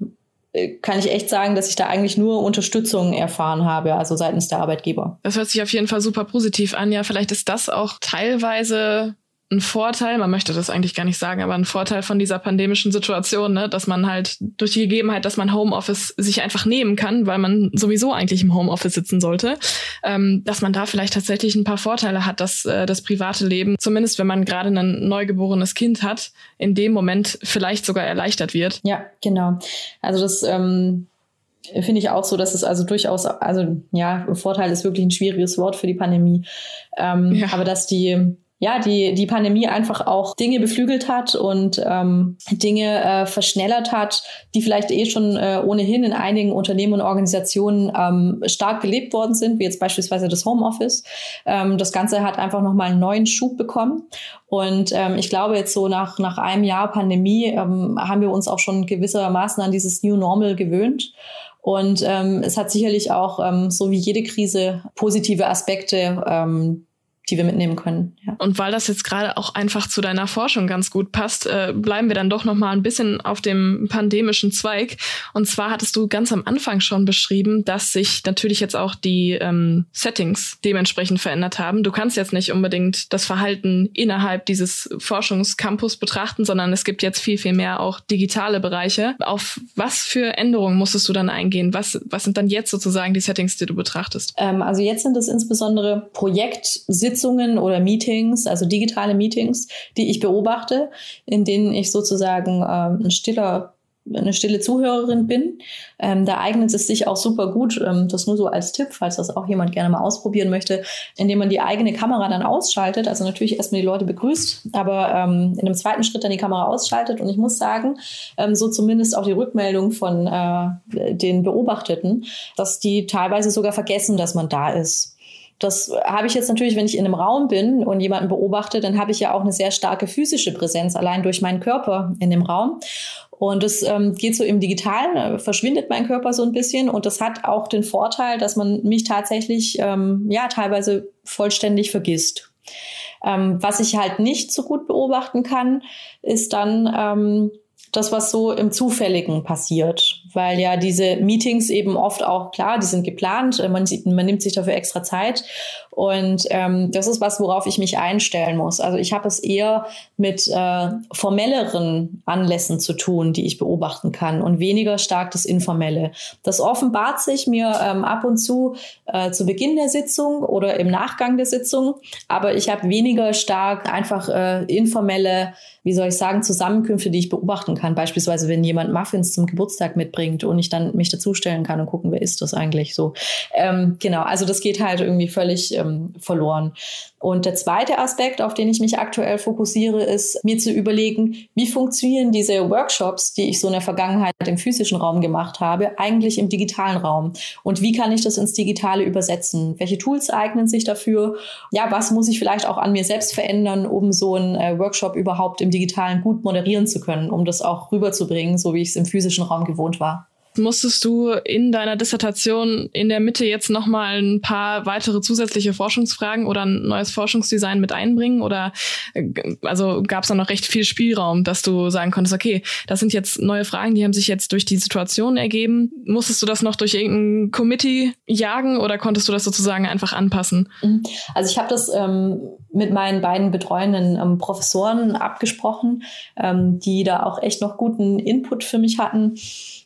B: kann ich echt sagen, dass ich da eigentlich nur Unterstützung erfahren habe, also seitens der Arbeitgeber.
A: Das hört sich auf jeden Fall super positiv an. Ja, vielleicht ist das auch teilweise ein Vorteil, man möchte das eigentlich gar nicht sagen, aber ein Vorteil von dieser pandemischen Situation, ne, dass man halt durch die Gegebenheit, dass man Homeoffice sich einfach nehmen kann, weil man sowieso eigentlich im Homeoffice sitzen sollte, ähm, dass man da vielleicht tatsächlich ein paar Vorteile hat, dass äh, das private Leben, zumindest wenn man gerade ein neugeborenes Kind hat, in dem Moment vielleicht sogar erleichtert wird.
B: Ja, genau. Also das ähm finde ich auch so, dass es also durchaus, also ja, Vorteil ist wirklich ein schwieriges Wort für die Pandemie, ähm, ja. aber dass die ja, die, die Pandemie einfach auch Dinge beflügelt hat und ähm, Dinge äh, verschnellert hat, die vielleicht eh schon äh, ohnehin in einigen Unternehmen und Organisationen ähm, stark gelebt worden sind, wie jetzt beispielsweise das Homeoffice. Ähm, das Ganze hat einfach nochmal einen neuen Schub bekommen. Und ähm, ich glaube, jetzt so nach, nach einem Jahr Pandemie ähm, haben wir uns auch schon gewissermaßen an dieses New Normal gewöhnt. Und ähm, es hat sicherlich auch, ähm, so wie jede Krise, positive Aspekte, ähm, die wir mitnehmen können.
A: Ja. Und weil das jetzt gerade auch einfach zu deiner Forschung ganz gut passt, äh, bleiben wir dann doch noch mal ein bisschen auf dem pandemischen Zweig. Und zwar hattest du ganz am Anfang schon beschrieben, dass sich natürlich jetzt auch die ähm, Settings dementsprechend verändert haben. Du kannst jetzt nicht unbedingt das Verhalten innerhalb dieses Forschungscampus betrachten, sondern es gibt jetzt viel, viel mehr auch digitale Bereiche. Auf was für Änderungen musstest du dann eingehen? Was, was sind dann jetzt sozusagen die Settings, die du betrachtest?
B: Ähm, also jetzt sind es insbesondere Projektsitzungen Sitzungen oder Meetings, also digitale Meetings, die ich beobachte, in denen ich sozusagen ähm, ein stiller eine stille Zuhörerin bin. Ähm, da eignet es sich auch super gut, ähm, das nur so als Tipp, falls das auch jemand gerne mal ausprobieren möchte, indem man die eigene Kamera dann ausschaltet. Also natürlich erstmal die Leute begrüßt, aber ähm, in einem zweiten Schritt dann die Kamera ausschaltet. Und ich muss sagen, ähm, so zumindest auch die Rückmeldung von äh, den Beobachteten, dass die teilweise sogar vergessen, dass man da ist. Das habe ich jetzt natürlich, wenn ich in einem Raum bin und jemanden beobachte, dann habe ich ja auch eine sehr starke physische Präsenz allein durch meinen Körper in dem Raum. Und das ähm, geht so im Digitalen, äh, verschwindet mein Körper so ein bisschen. Und das hat auch den Vorteil, dass man mich tatsächlich ähm, ja teilweise vollständig vergisst. Ähm, was ich halt nicht so gut beobachten kann, ist dann ähm, das, was so im Zufälligen passiert. Weil ja diese Meetings eben oft auch, klar, die sind geplant, äh, man, sieht, man nimmt sich dafür extra Zeit. Und ähm, das ist was, worauf ich mich einstellen muss. Also ich habe es eher mit äh, formelleren Anlässen zu tun, die ich beobachten kann und weniger stark das Informelle. Das offenbart sich mir ähm, ab und zu äh, zu Beginn der Sitzung oder im Nachgang der Sitzung, aber ich habe weniger stark einfach äh, informelle wie soll ich sagen, Zusammenkünfte, die ich beobachten kann. Beispielsweise, wenn jemand Muffins zum Geburtstag mitbringt und ich dann mich dazustellen kann und gucken, wer ist das eigentlich so. Ähm, genau, also das geht halt irgendwie völlig ähm, verloren. Und der zweite Aspekt, auf den ich mich aktuell fokussiere, ist mir zu überlegen, wie funktionieren diese Workshops, die ich so in der Vergangenheit im physischen Raum gemacht habe, eigentlich im digitalen Raum? Und wie kann ich das ins Digitale übersetzen? Welche Tools eignen sich dafür? Ja, was muss ich vielleicht auch an mir selbst verändern, um so einen äh, Workshop überhaupt im Digitalen gut moderieren zu können, um das auch rüberzubringen, so wie ich es im physischen Raum gewohnt war?
A: Musstest du in deiner Dissertation in der Mitte jetzt nochmal ein paar weitere zusätzliche Forschungsfragen oder ein neues Forschungsdesign mit einbringen? Oder äh, also gab es da noch recht viel Spielraum, dass du sagen konntest, okay, das sind jetzt neue Fragen, die haben sich jetzt durch die Situation ergeben. Musstest du das noch durch irgendein Committee jagen oder konntest du das sozusagen einfach anpassen?
B: Mhm. Also ich habe das ähm, mit meinen beiden betreuenden ähm, Professoren abgesprochen, ähm, die da auch echt noch guten Input für mich hatten.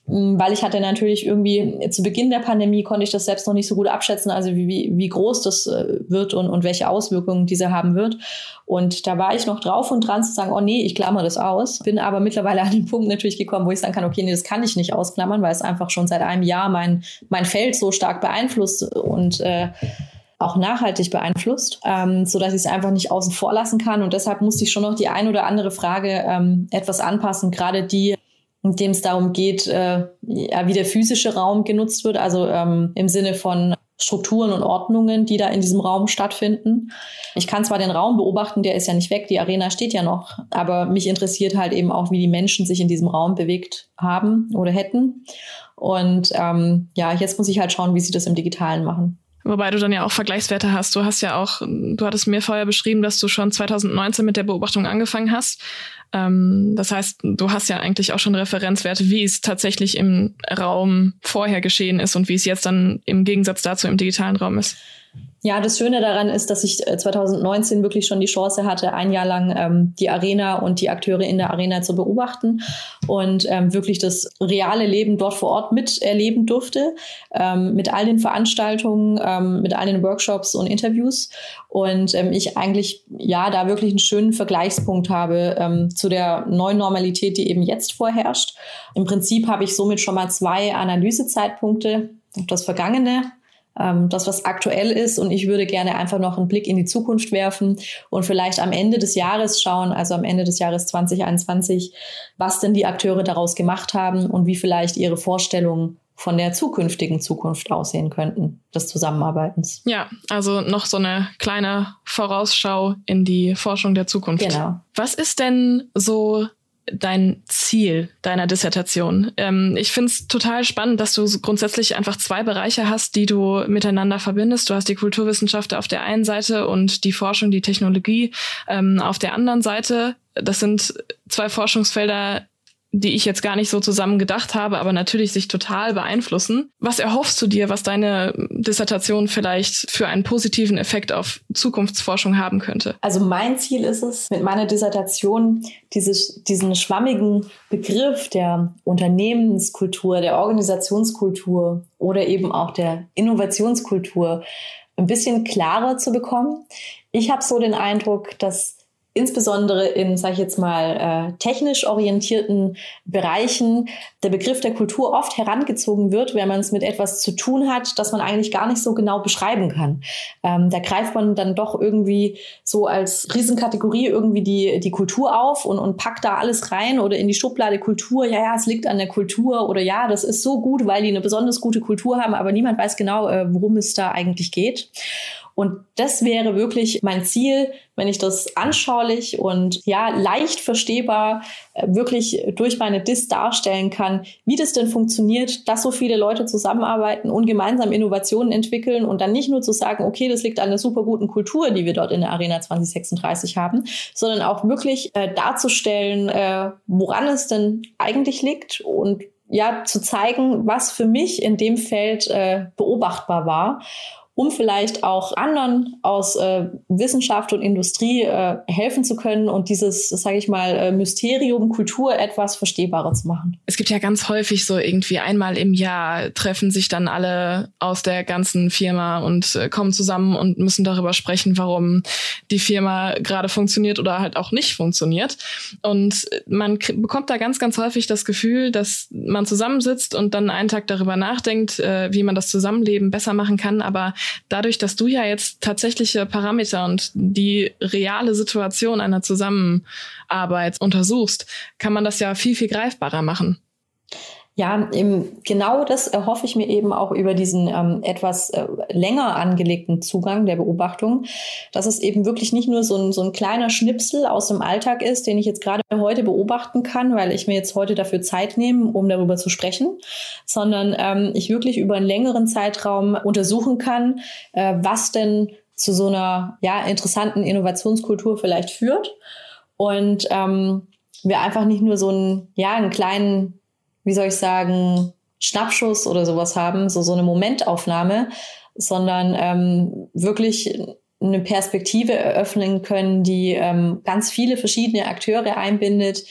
B: Mm, weil ich hatte natürlich irgendwie zu Beginn der Pandemie konnte ich das selbst noch nicht so gut abschätzen, also wie, wie groß das äh, wird und, und welche Auswirkungen diese haben wird. Und da war ich noch drauf und dran zu sagen, oh nee, ich klammer das aus. Bin aber mittlerweile *laughs* an den Punkt natürlich gekommen, wo ich sagen kann, okay, nee, das kann ich nicht ausklammern, weil es einfach schon seit einem Jahr mein, mein Feld so stark beeinflusst und äh, auch nachhaltig beeinflusst, ähm, so dass ich es einfach nicht außen vor lassen kann. Und deshalb musste ich schon noch die ein oder andere Frage ähm, etwas anpassen, gerade die in dem es darum geht, äh, ja, wie der physische Raum genutzt wird, also ähm, im Sinne von Strukturen und Ordnungen, die da in diesem Raum stattfinden. Ich kann zwar den Raum beobachten, der ist ja nicht weg, die Arena steht ja noch, aber mich interessiert halt eben auch, wie die Menschen sich in diesem Raum bewegt haben oder hätten. Und ähm, ja, jetzt muss ich halt schauen, wie sie das im Digitalen machen.
A: Wobei du dann ja auch Vergleichswerte hast. Du hast ja auch, du hattest mir vorher beschrieben, dass du schon 2019 mit der Beobachtung angefangen hast. Ähm, das heißt, du hast ja eigentlich auch schon Referenzwerte, wie es tatsächlich im Raum vorher geschehen ist und wie es jetzt dann im Gegensatz dazu im digitalen Raum ist.
B: Ja, das Schöne daran ist, dass ich 2019 äh, wirklich schon die Chance hatte, ein Jahr lang ähm, die Arena und die Akteure in der Arena zu beobachten und ähm, wirklich das reale Leben dort vor Ort miterleben durfte, ähm, mit all den Veranstaltungen, ähm, mit all den Workshops und Interviews. Und ähm, ich eigentlich, ja, da wirklich einen schönen Vergleichspunkt habe ähm, zu der neuen Normalität, die eben jetzt vorherrscht. Im Prinzip habe ich somit schon mal zwei Analysezeitpunkte auf das Vergangene ähm, das, was aktuell ist. Und ich würde gerne einfach noch einen Blick in die Zukunft werfen und vielleicht am Ende des Jahres schauen, also am Ende des Jahres 2021, was denn die Akteure daraus gemacht haben und wie vielleicht ihre Vorstellungen von der zukünftigen Zukunft aussehen könnten, des Zusammenarbeitens.
A: Ja, also noch so eine kleine Vorausschau in die Forschung der Zukunft.
B: Genau.
A: Was ist denn so dein Ziel deiner Dissertation. Ähm, ich finde es total spannend, dass du grundsätzlich einfach zwei Bereiche hast, die du miteinander verbindest. Du hast die Kulturwissenschaft auf der einen Seite und die Forschung, die Technologie ähm, auf der anderen Seite. Das sind zwei Forschungsfelder, die ich jetzt gar nicht so zusammen gedacht habe, aber natürlich sich total beeinflussen. Was erhoffst du dir, was deine Dissertation vielleicht für einen positiven Effekt auf Zukunftsforschung haben könnte?
B: Also mein Ziel ist es, mit meiner Dissertation dieses, diesen schwammigen Begriff der Unternehmenskultur, der Organisationskultur oder eben auch der Innovationskultur ein bisschen klarer zu bekommen. Ich habe so den Eindruck, dass insbesondere in, sage ich jetzt mal, äh, technisch orientierten Bereichen der Begriff der Kultur oft herangezogen wird, wenn man es mit etwas zu tun hat, das man eigentlich gar nicht so genau beschreiben kann. Ähm, da greift man dann doch irgendwie so als Riesenkategorie irgendwie die, die Kultur auf und, und packt da alles rein oder in die Schublade Kultur. Ja, ja, es liegt an der Kultur oder ja, das ist so gut, weil die eine besonders gute Kultur haben, aber niemand weiß genau, äh, worum es da eigentlich geht. Und das wäre wirklich mein Ziel, wenn ich das anschaulich und ja leicht verstehbar äh, wirklich durch meine Dis darstellen kann, wie das denn funktioniert, dass so viele Leute zusammenarbeiten und gemeinsam Innovationen entwickeln und dann nicht nur zu sagen, okay, das liegt an der super guten Kultur, die wir dort in der Arena 2036 haben, sondern auch wirklich äh, darzustellen, äh, woran es denn eigentlich liegt und ja zu zeigen, was für mich in dem Feld äh, beobachtbar war um vielleicht auch anderen aus äh, Wissenschaft und Industrie äh, helfen zu können und dieses, sage ich mal, äh, Mysterium Kultur etwas verstehbarer zu machen.
A: Es gibt ja ganz häufig so irgendwie einmal im Jahr treffen sich dann alle aus der ganzen Firma und äh, kommen zusammen und müssen darüber sprechen, warum die Firma gerade funktioniert oder halt auch nicht funktioniert. Und man bekommt da ganz, ganz häufig das Gefühl, dass man zusammensitzt und dann einen Tag darüber nachdenkt, äh, wie man das Zusammenleben besser machen kann, aber dadurch, dass du ja jetzt tatsächliche Parameter und die reale Situation einer Zusammenarbeit untersuchst, kann man das ja viel, viel greifbarer machen.
B: Ja, eben, genau das erhoffe ich mir eben auch über diesen ähm, etwas äh, länger angelegten Zugang der Beobachtung, dass es eben wirklich nicht nur so ein, so ein kleiner Schnipsel aus dem Alltag ist, den ich jetzt gerade heute beobachten kann, weil ich mir jetzt heute dafür Zeit nehme, um darüber zu sprechen, sondern ähm, ich wirklich über einen längeren Zeitraum untersuchen kann, äh, was denn zu so einer ja, interessanten Innovationskultur vielleicht führt. Und ähm, wir einfach nicht nur so einen, ja, einen kleinen wie soll ich sagen, Schnappschuss oder sowas haben, so, so eine Momentaufnahme, sondern ähm, wirklich eine Perspektive eröffnen können, die ähm, ganz viele verschiedene Akteure einbindet,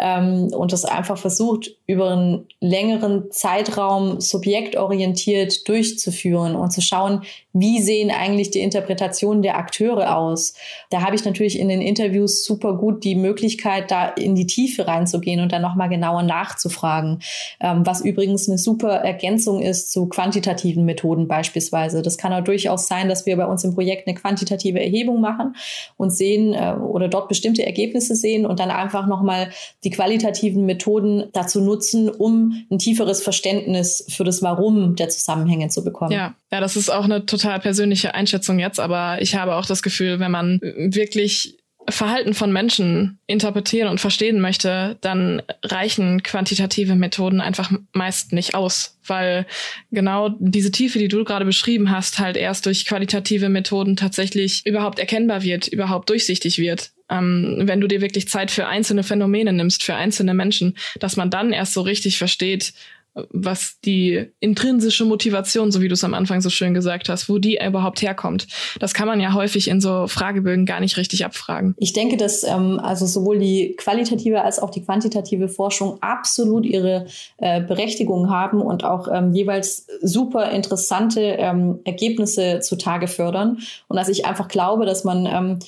B: ähm, und das einfach versucht, über einen längeren Zeitraum subjektorientiert durchzuführen und zu schauen, wie sehen eigentlich die Interpretationen der Akteure aus. Da habe ich natürlich in den Interviews super gut die Möglichkeit, da in die Tiefe reinzugehen und dann nochmal genauer nachzufragen, ähm, was übrigens eine super Ergänzung ist zu quantitativen Methoden beispielsweise. Das kann auch durchaus sein, dass wir bei uns im Projekt eine quantitative Erhebung machen und sehen äh, oder dort bestimmte Ergebnisse sehen und dann einfach nochmal die qualitativen Methoden dazu nutzen, um ein tieferes Verständnis für das Warum der Zusammenhänge zu bekommen.
A: Ja, ja, das ist auch eine total persönliche Einschätzung jetzt, aber ich habe auch das Gefühl, wenn man wirklich Verhalten von Menschen interpretieren und verstehen möchte, dann reichen quantitative Methoden einfach meist nicht aus, weil genau diese Tiefe, die du gerade beschrieben hast, halt erst durch qualitative Methoden tatsächlich überhaupt erkennbar wird, überhaupt durchsichtig wird. Ähm, wenn du dir wirklich Zeit für einzelne Phänomene nimmst, für einzelne Menschen, dass man dann erst so richtig versteht, was die intrinsische Motivation, so wie du es am Anfang so schön gesagt hast, wo die überhaupt herkommt. Das kann man ja häufig in so Fragebögen gar nicht richtig abfragen.
B: Ich denke, dass ähm, also sowohl die qualitative als auch die quantitative Forschung absolut ihre äh, Berechtigung haben und auch ähm, jeweils super interessante ähm, Ergebnisse zutage fördern. Und dass ich einfach glaube, dass man ähm,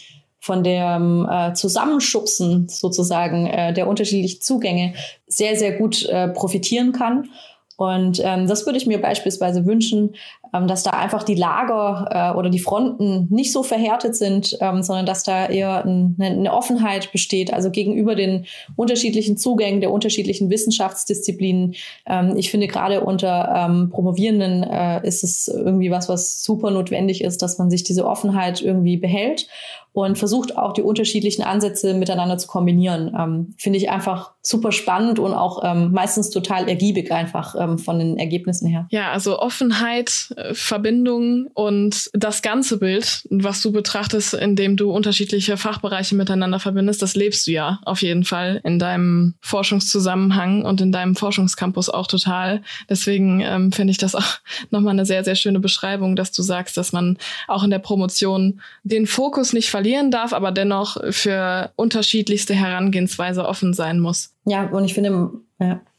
B: von dem äh, Zusammenschubsen sozusagen äh, der unterschiedlichen Zugänge sehr, sehr gut äh, profitieren kann. Und ähm, das würde ich mir beispielsweise wünschen, dass da einfach die Lager äh, oder die Fronten nicht so verhärtet sind, ähm, sondern dass da eher ein, eine, eine Offenheit besteht, also gegenüber den unterschiedlichen Zugängen der unterschiedlichen Wissenschaftsdisziplinen. Ähm, ich finde gerade unter ähm, Promovierenden äh, ist es irgendwie was, was super notwendig ist, dass man sich diese Offenheit irgendwie behält und versucht auch die unterschiedlichen Ansätze miteinander zu kombinieren. Ähm, Finde ich einfach super spannend und auch ähm, meistens total ergiebig einfach ähm, von den Ergebnissen her.
A: Ja, also Offenheit, Verbindung und das ganze Bild, was du betrachtest, indem du unterschiedliche Fachbereiche miteinander verbindest, das lebst du ja auf jeden Fall in deinem Forschungszusammenhang und in deinem Forschungscampus auch total. Deswegen ähm, finde ich das *laughs* auch nochmal eine sehr, sehr schöne Beschreibung, dass du sagst, dass man auch in der Promotion den Fokus nicht verlieren darf, aber dennoch für unterschiedlichste Herangehensweise offen sein muss.
B: Ja, und ich finde,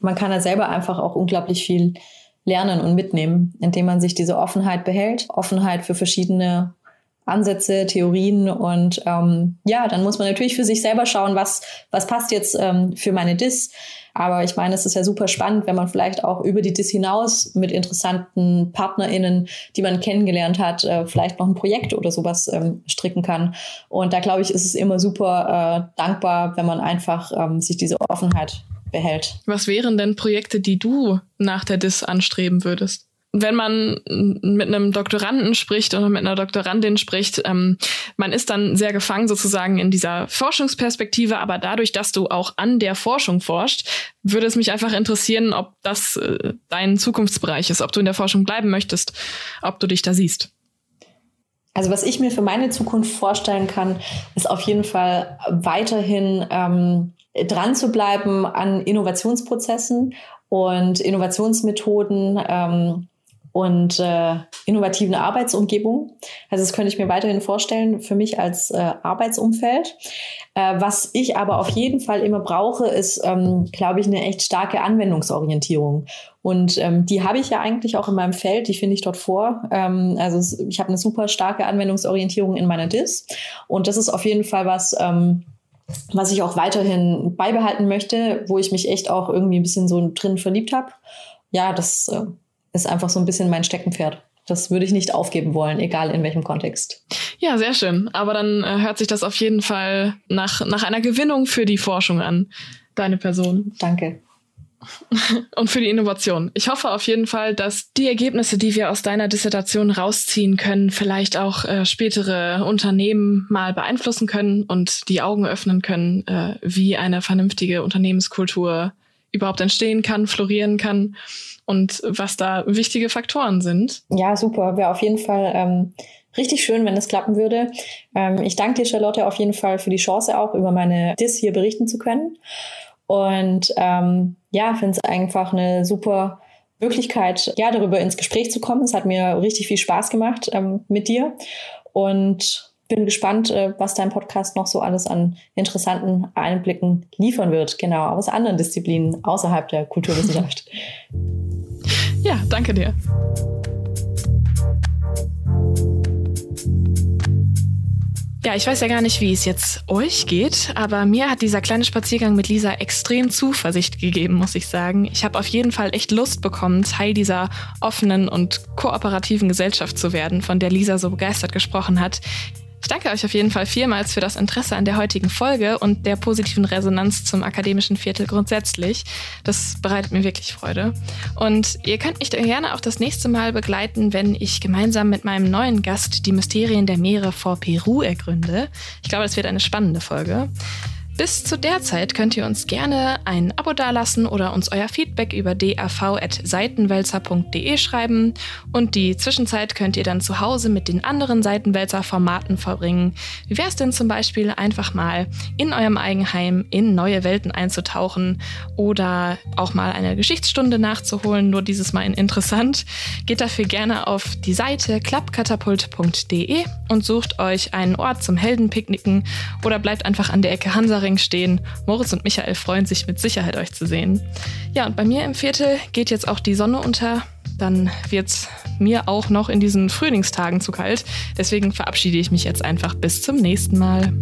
B: man kann da selber einfach auch unglaublich viel lernen und mitnehmen, indem man sich diese Offenheit behält. Offenheit für verschiedene Ansätze, Theorien und ähm, ja, dann muss man natürlich für sich selber schauen, was, was passt jetzt ähm, für meine Dis. Aber ich meine, es ist ja super spannend, wenn man vielleicht auch über die DIS hinaus mit interessanten PartnerInnen, die man kennengelernt hat, äh, vielleicht noch ein Projekt oder sowas ähm, stricken kann. Und da glaube ich, ist es immer super äh, dankbar, wenn man einfach ähm, sich diese Offenheit behält.
A: Was wären denn Projekte, die du nach der DIS anstreben würdest? wenn man mit einem Doktoranden spricht oder mit einer Doktorandin spricht, ähm, man ist dann sehr gefangen sozusagen in dieser Forschungsperspektive, aber dadurch, dass du auch an der Forschung forscht, würde es mich einfach interessieren, ob das äh, dein Zukunftsbereich ist, ob du in der Forschung bleiben möchtest, ob du dich da siehst.
B: Also was ich mir für meine Zukunft vorstellen kann, ist auf jeden Fall weiterhin ähm, dran zu bleiben an Innovationsprozessen und Innovationsmethoden. Ähm, und äh, innovativen Arbeitsumgebung. Also das könnte ich mir weiterhin vorstellen für mich als äh, Arbeitsumfeld. Äh, was ich aber auf jeden Fall immer brauche, ist, ähm, glaube ich, eine echt starke Anwendungsorientierung. Und ähm, die habe ich ja eigentlich auch in meinem Feld, die finde ich dort vor. Ähm, also ich habe eine super starke Anwendungsorientierung in meiner DIS. Und das ist auf jeden Fall was, ähm, was ich auch weiterhin beibehalten möchte, wo ich mich echt auch irgendwie ein bisschen so drin verliebt habe. Ja, das äh, ist einfach so ein bisschen mein Steckenpferd. das würde ich nicht aufgeben wollen, egal in welchem Kontext.
A: Ja, sehr schön. Aber dann äh, hört sich das auf jeden Fall nach, nach einer Gewinnung für die Forschung an, deine Person.
B: Danke. *laughs*
A: Und für die Innovation. Ich hoffe auf jeden Fall, dass die Ergebnisse, die wir aus deiner Dissertation rausziehen können, vielleicht auch äh, spätere Unternehmen mal beeinflussen können und die Augen öffnen können, äh, wie eine vernünftige Unternehmenskultur überhaupt entstehen kann, florieren kann und was da wichtige Faktoren sind.
B: Ja, super. Wäre auf jeden Fall ähm, richtig schön, wenn es klappen würde. Ähm, ich danke dir, Charlotte, auf jeden Fall für die Chance auch, über meine Dis hier berichten zu können. Und ähm, ja, finde es einfach eine super Möglichkeit, ja, darüber ins Gespräch zu kommen. Es hat mir richtig viel Spaß gemacht ähm, mit dir. Und bin gespannt, äh, was dein Podcast noch so alles an interessanten Einblicken liefern wird. Genau, aus anderen Disziplinen außerhalb der Kulturwissenschaft. *laughs*
A: Ja, danke dir. Ja, ich weiß ja gar nicht, wie es jetzt euch geht, aber mir hat dieser kleine Spaziergang mit Lisa extrem Zuversicht gegeben, muss ich sagen. Ich habe auf jeden Fall echt Lust bekommen, Teil dieser offenen und kooperativen Gesellschaft zu werden, von der Lisa so begeistert gesprochen hat. Ich danke euch auf jeden Fall vielmals für das Interesse an der heutigen Folge und der positiven Resonanz zum akademischen Viertel grundsätzlich. Das bereitet mir wirklich Freude. Und ihr könnt mich gerne auch das nächste Mal begleiten, wenn ich gemeinsam mit meinem neuen Gast die Mysterien der Meere vor Peru ergründe. Ich glaube, es wird eine spannende Folge. Bis zu der Zeit könnt ihr uns gerne ein Abo dalassen oder uns euer Feedback über dav.seitenwälzer.de schreiben. Und die Zwischenzeit könnt ihr dann zu Hause mit den anderen Seitenwälzer-Formaten verbringen. Wie wäre es denn zum Beispiel einfach mal in eurem Eigenheim in neue Welten einzutauchen oder auch mal eine Geschichtsstunde nachzuholen, nur dieses Mal in interessant? Geht dafür gerne auf die Seite klappkatapult.de und sucht euch einen Ort zum Heldenpicknicken oder bleibt einfach an der Ecke Hansa Ottering stehen. Moritz und Michael freuen sich mit Sicherheit, euch zu sehen. Ja, und bei mir im Viertel geht jetzt auch die Sonne unter. Dann wird es mir auch noch in diesen Frühlingstagen zu kalt. Deswegen verabschiede ich mich jetzt einfach bis zum nächsten Mal.